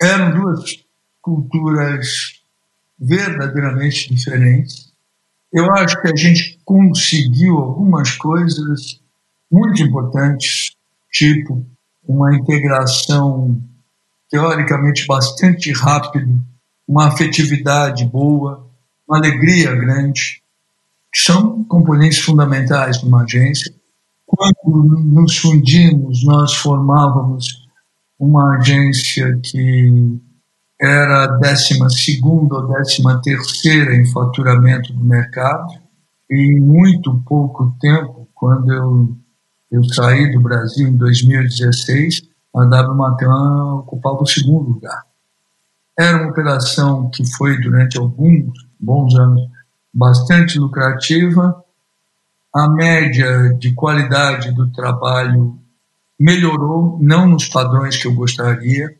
Eram duas culturas verdadeiramente diferentes. Eu acho que a gente conseguiu algumas coisas muito importantes, tipo uma integração teoricamente bastante rápida, uma afetividade boa, uma alegria grande, que são componentes fundamentais de uma agência. Quando nos fundimos, nós formávamos uma agência que era a 12 ou 13 em faturamento do mercado, e em muito pouco tempo, quando eu, eu saí do Brasil em 2016, a W Macan ocupava o segundo lugar. Era uma operação que foi, durante alguns bons anos, bastante lucrativa. A média de qualidade do trabalho melhorou, não nos padrões que eu gostaria,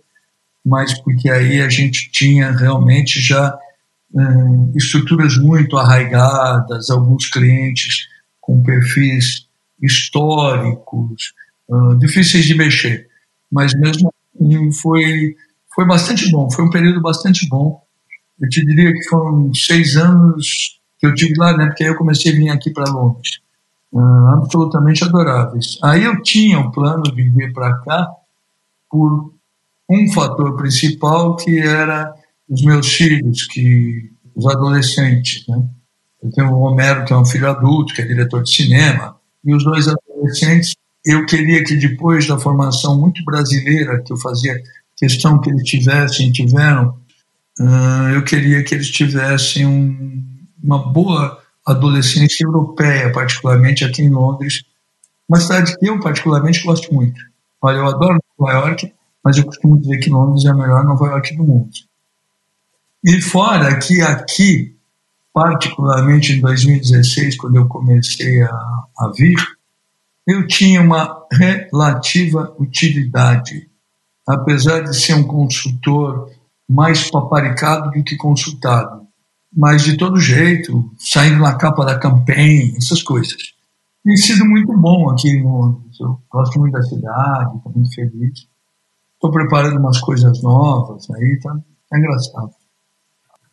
mas porque aí a gente tinha realmente já hum, estruturas muito arraigadas, alguns clientes com perfis históricos, hum, difíceis de mexer. Mas mesmo assim foi, foi bastante bom, foi um período bastante bom. Eu te diria que foram seis anos que eu tive lá, né, porque aí eu comecei a vir aqui para Londres. Hum, absolutamente adoráveis. Aí eu tinha o plano de vir para cá por um fator principal que era os meus filhos, que os adolescentes, né? Eu tenho o Romero, que é um filho adulto, que é diretor de cinema, e os dois adolescentes, eu queria que depois da formação muito brasileira que eu fazia questão que eles tivessem, tiveram, eu queria que eles tivessem um, uma boa adolescência europeia, particularmente aqui em Londres, uma cidade que eu particularmente gosto muito. Olha, eu adoro Nova York, mas eu costumo dizer que Londres é a melhor Nova York do mundo. E fora que aqui, particularmente em 2016, quando eu comecei a, a vir, eu tinha uma relativa utilidade, apesar de ser um consultor mais paparicado do que consultado. Mas, de todo jeito, saindo na capa da campanha, essas coisas. tem sido muito bom aqui em Londres. Eu gosto muito da cidade, estou muito feliz. Estou preparando umas coisas novas aí, tá, tá engraçado.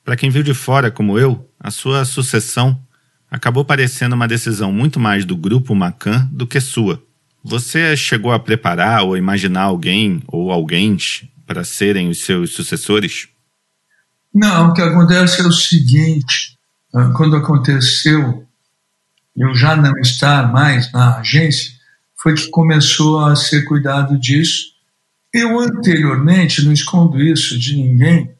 Para quem viu de fora, como eu, a sua sucessão acabou parecendo uma decisão muito mais do grupo Macan do que sua. Você chegou a preparar ou imaginar alguém ou alguém para serem os seus sucessores? Não, o que acontece é o seguinte: ah, quando aconteceu eu já não estar mais na agência, foi que começou a ser cuidado disso. Eu anteriormente, não escondo isso de ninguém,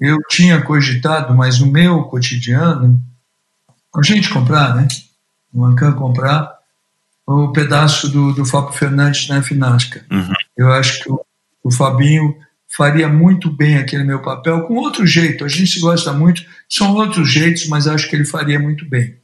eu tinha cogitado, mas no meu cotidiano, a gente comprar, né? No Ancan comprar o pedaço do, do Fábio Fernandes na Finasca. Uhum. Eu acho que o, o Fabinho faria muito bem aquele meu papel com outro jeito. A gente se gosta muito, são outros jeitos, mas acho que ele faria muito bem.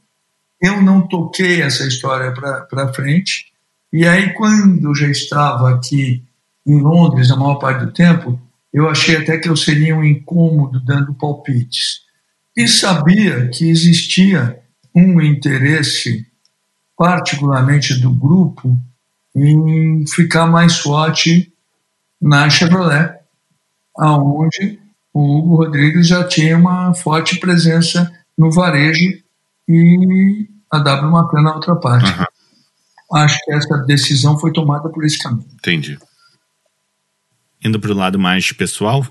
Eu não toquei essa história para frente, e aí, quando eu já estava aqui em Londres, a maior parte do tempo, eu achei até que eu seria um incômodo dando palpites. E sabia que existia um interesse, particularmente do grupo, em ficar mais forte na Chevrolet, aonde o Hugo Rodrigues já tinha uma forte presença no varejo e a W Macan na outra parte. Uhum. Acho que essa decisão foi tomada por esse caminho. Entendi. Indo para o lado mais pessoal,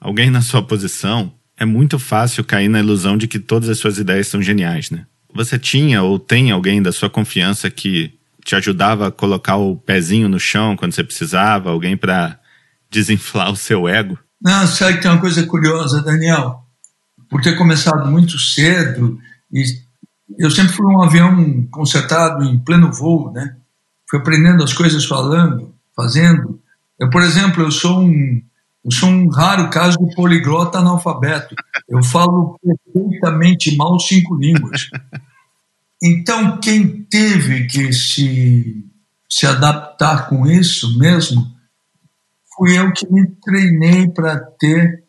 alguém na sua posição é muito fácil cair na ilusão de que todas as suas ideias são geniais, né? Você tinha ou tem alguém da sua confiança que te ajudava a colocar o pezinho no chão quando você precisava, alguém para desinflar o seu ego? Não, sabe que tem uma coisa curiosa, Daniel. Por ter começado muito cedo e eu sempre fui um avião consertado em pleno voo, né? Fui aprendendo as coisas falando, fazendo. Eu, por exemplo, eu sou um eu sou um raro caso de poliglota analfabeto. Eu falo perfeitamente mal cinco línguas. Então, quem teve que se, se adaptar com isso mesmo, fui eu que me treinei para ter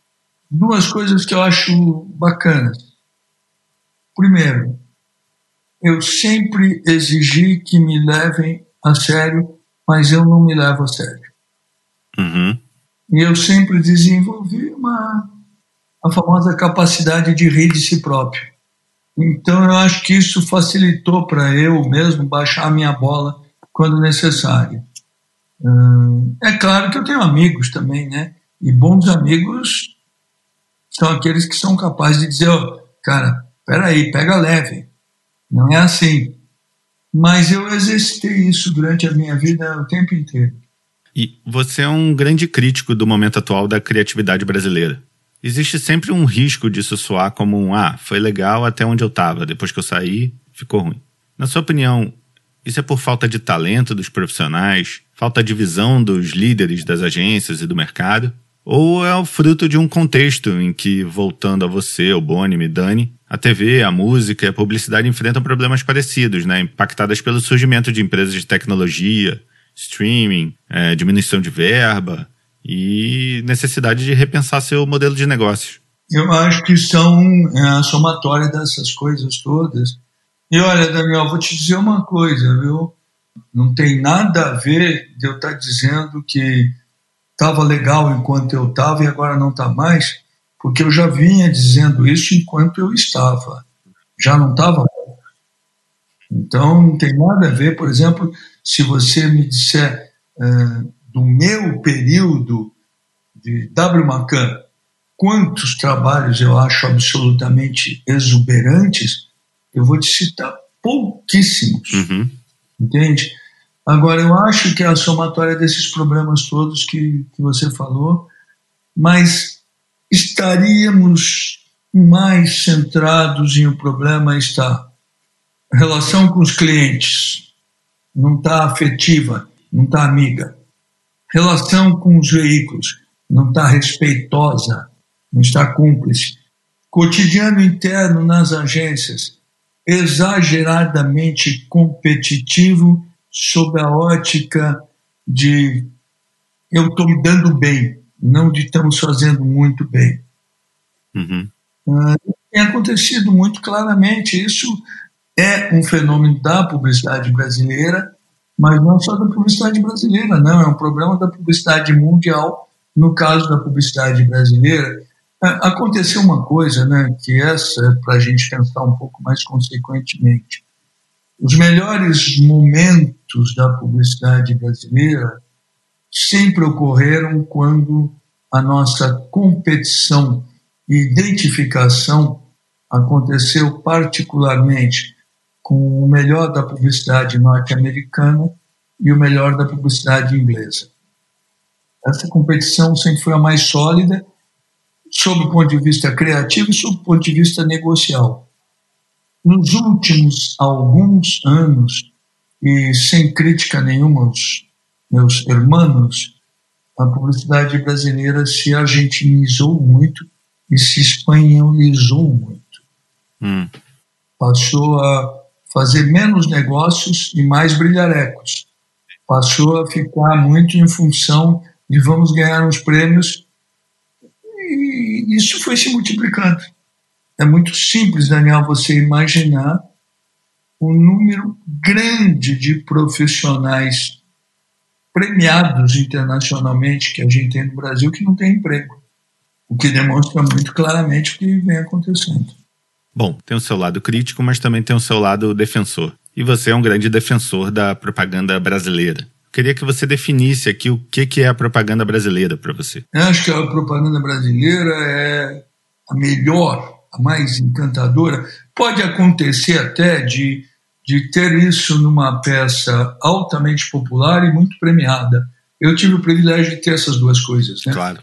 duas coisas que eu acho bacanas. Primeiro, eu sempre exigi que me levem a sério, mas eu não me levo a sério. Uhum. E eu sempre desenvolvi uma a famosa capacidade de rir de si próprio. Então eu acho que isso facilitou para eu mesmo baixar a minha bola quando necessário. Hum, é claro que eu tenho amigos também, né? E bons amigos são aqueles que são capazes de dizer, oh, cara, peraí, pega leve. Não é assim. Mas eu exercitei isso durante a minha vida o tempo inteiro. E você é um grande crítico do momento atual da criatividade brasileira. Existe sempre um risco disso soar como um ah, foi legal até onde eu estava, depois que eu saí, ficou ruim. Na sua opinião, isso é por falta de talento dos profissionais, falta de visão dos líderes das agências e do mercado? Ou é o fruto de um contexto em que, voltando a você, o Boni, e Dani, a TV, a música e a publicidade enfrentam problemas parecidos, né? impactadas pelo surgimento de empresas de tecnologia, streaming, é, diminuição de verba e necessidade de repensar seu modelo de negócios. Eu acho que são é, a somatória dessas coisas todas. E olha, Daniel, vou te dizer uma coisa, viu? Não tem nada a ver de eu estar dizendo que estava legal enquanto eu estava e agora não está mais, porque eu já vinha dizendo isso enquanto eu estava. Já não estava então, não tem nada a ver, por exemplo, se você me disser uh, do meu período de W. Macan, quantos trabalhos eu acho absolutamente exuberantes, eu vou te citar pouquíssimos. Uhum. Entende? Agora, eu acho que é a somatória desses problemas todos que, que você falou, mas estaríamos mais centrados em o problema está relação com os clientes não está afetiva, não está amiga. Relação com os veículos não está respeitosa, não está cúmplice. Cotidiano interno nas agências exageradamente competitivo sob a ótica de eu estou me dando bem, não de estamos fazendo muito bem. Uhum. Uh, tem acontecido muito claramente isso é um fenômeno da publicidade brasileira, mas não só da publicidade brasileira, não, é um problema da publicidade mundial. No caso da publicidade brasileira, é, aconteceu uma coisa, né, que essa é para a gente pensar um pouco mais consequentemente. Os melhores momentos da publicidade brasileira sempre ocorreram quando a nossa competição e identificação aconteceu particularmente com o melhor da publicidade norte-americana e o melhor da publicidade inglesa. Essa competição sempre foi a mais sólida, sob o ponto de vista criativo e sob o ponto de vista negocial. Nos últimos alguns anos, e sem crítica nenhuma aos meus irmãos, a publicidade brasileira se argentinizou muito e se espanholizou muito. Hum. Passou a fazer menos negócios e mais brilharecos. Passou a ficar muito em função de vamos ganhar uns prêmios e isso foi se multiplicando. É muito simples, Daniel, você imaginar um número grande de profissionais premiados internacionalmente que a gente tem no Brasil que não tem emprego, o que demonstra muito claramente o que vem acontecendo. Bom, tem o seu lado crítico, mas também tem o seu lado defensor. E você é um grande defensor da propaganda brasileira. Queria que você definisse aqui o que é a propaganda brasileira para você. Eu acho que a propaganda brasileira é a melhor, a mais encantadora. Pode acontecer até de de ter isso numa peça altamente popular e muito premiada. Eu tive o privilégio de ter essas duas coisas. Né? Claro.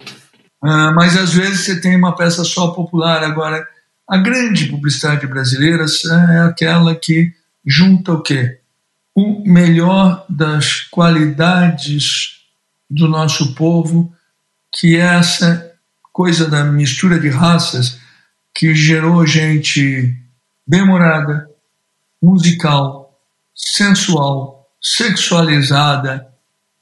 Uh, mas às vezes você tem uma peça só popular. Agora, a grande publicidade brasileira é aquela que junta o quê? O melhor das qualidades do nosso povo, que é essa coisa da mistura de raças que gerou gente bem-humorada, musical, sensual, sexualizada,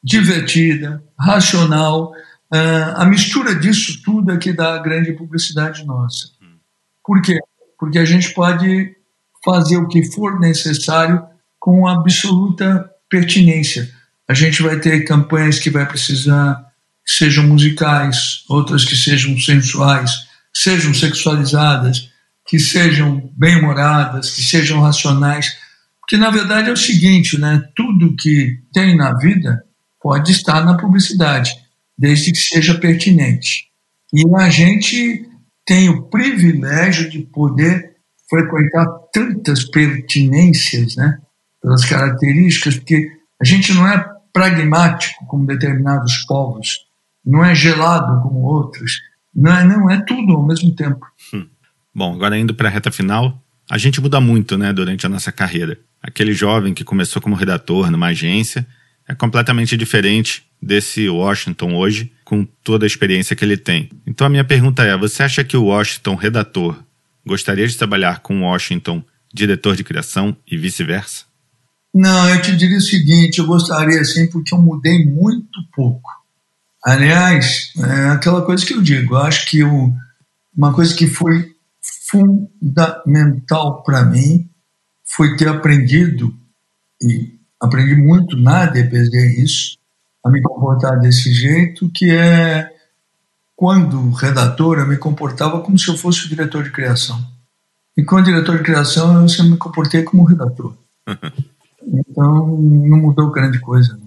divertida, racional. Uh, a mistura disso tudo é que dá a grande publicidade nossa. Por quê? Porque a gente pode fazer o que for necessário com absoluta pertinência. A gente vai ter campanhas que vai precisar que sejam musicais, outras que sejam sensuais, que sejam sexualizadas, que sejam bem-humoradas, que sejam racionais. Porque, na verdade, é o seguinte, né? tudo que tem na vida pode estar na publicidade, desde que seja pertinente. E a gente tem o privilégio de poder frequentar tantas pertinências, né? pelas características, porque a gente não é pragmático como determinados povos, não é gelado como outros, não é, não é tudo ao mesmo tempo. Hum. Bom, agora indo para a reta final, a gente muda muito, né, durante a nossa carreira. Aquele jovem que começou como redator numa agência é completamente diferente desse Washington hoje, com toda a experiência que ele tem. Então a minha pergunta é: você acha que o Washington redator gostaria de trabalhar com o Washington diretor de criação e vice-versa? Não, eu te diria o seguinte: eu gostaria sim, porque eu mudei muito pouco. Aliás, é aquela coisa que eu digo, eu acho que eu, uma coisa que foi fundamental para mim foi ter aprendido, e aprendi muito na DPD isso, a me comportar desse jeito, que é quando redator eu me comportava como se eu fosse o diretor de criação. E quando diretor de criação eu sempre me comportei como redator. então não mudou grande coisa. Né?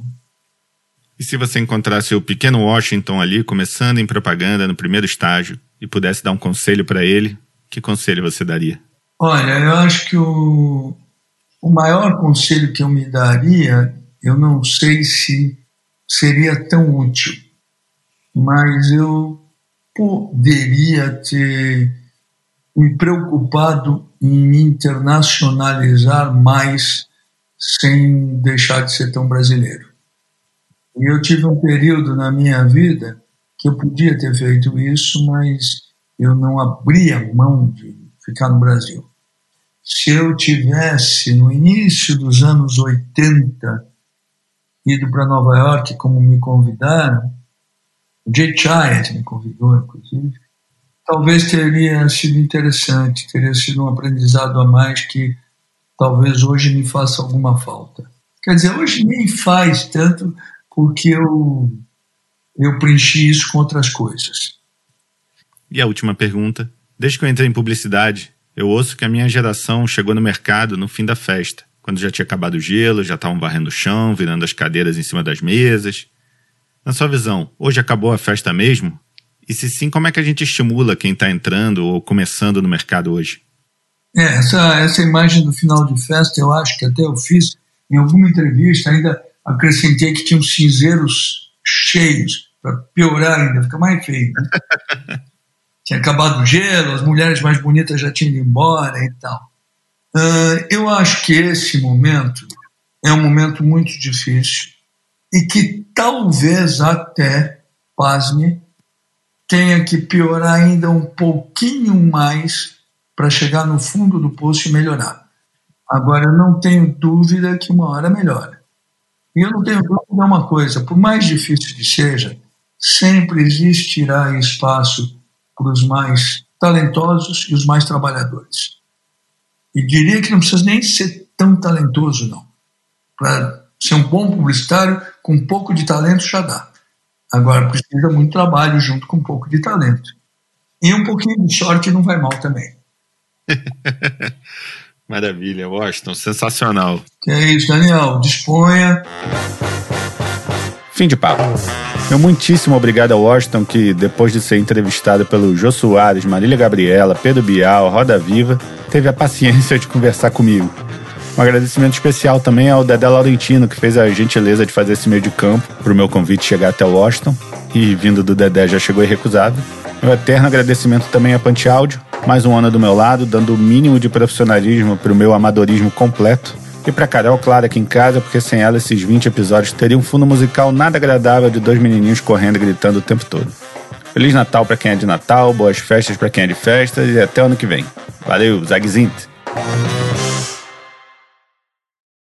E se você encontrasse o pequeno Washington ali, começando em propaganda no primeiro estágio, e pudesse dar um conselho para ele, que conselho você daria? Olha, eu acho que o, o maior conselho que eu me daria, eu não sei se seria tão útil, mas eu poderia ter me preocupado em me internacionalizar mais sem deixar de ser tão brasileiro. E eu tive um período na minha vida que eu podia ter feito isso, mas eu não abria mão de ficar no Brasil. Se eu tivesse, no início dos anos 80, ido para Nova York, como me convidaram, o Jay Chiat me convidou, inclusive, talvez teria sido interessante, teria sido um aprendizado a mais que talvez hoje me faça alguma falta. Quer dizer, hoje nem faz tanto porque eu, eu preenchi isso com outras coisas. E a última pergunta. Desde que eu entrei em publicidade, eu ouço que a minha geração chegou no mercado no fim da festa, quando já tinha acabado o gelo, já estavam varrendo o chão, virando as cadeiras em cima das mesas. Na sua visão, hoje acabou a festa mesmo? E se sim, como é que a gente estimula quem está entrando ou começando no mercado hoje? É, essa, essa imagem do final de festa, eu acho que até eu fiz em alguma entrevista, ainda acrescentei que tinham cinzeiros cheios, para piorar ainda, fica mais feio. Né? tinha acabado o gelo, as mulheres mais bonitas já tinham ido embora e tal. Uh, eu acho que esse momento é um momento muito difícil e que talvez até, pasme, tenha que piorar ainda um pouquinho mais para chegar no fundo do poço e melhorar. Agora, eu não tenho dúvida que uma hora melhora. E eu não tenho dúvida de uma coisa: por mais difícil que seja, sempre existirá espaço para os mais talentosos e os mais trabalhadores. E diria que não precisa nem ser tão talentoso, não. Para ser um bom publicitário, com um pouco de talento já dá. Agora, precisa muito trabalho junto com um pouco de talento. E um pouquinho de sorte não vai mal também. Maravilha, Washington, sensacional. Que é isso, Daniel, disponha. Fim de papo. Meu muitíssimo obrigado ao Washington, que depois de ser entrevistado pelo Jô Soares, Marília Gabriela, Pedro Bial, Roda Viva, teve a paciência de conversar comigo. Um agradecimento especial também ao Dedé Laurentino, que fez a gentileza de fazer esse meio de campo para o meu convite chegar até Washington. E vindo do Dedé já chegou irrecusado. Meu eterno agradecimento também a Pante Áudio, mais um ano do meu lado, dando o mínimo de profissionalismo para o meu amadorismo completo. E para Carol, claro, aqui em casa, porque sem ela esses 20 episódios teriam um fundo musical nada agradável de dois menininhos correndo e gritando o tempo todo. Feliz Natal para quem é de Natal, boas festas para quem é de festas e até ano que vem. Valeu, Zagzint!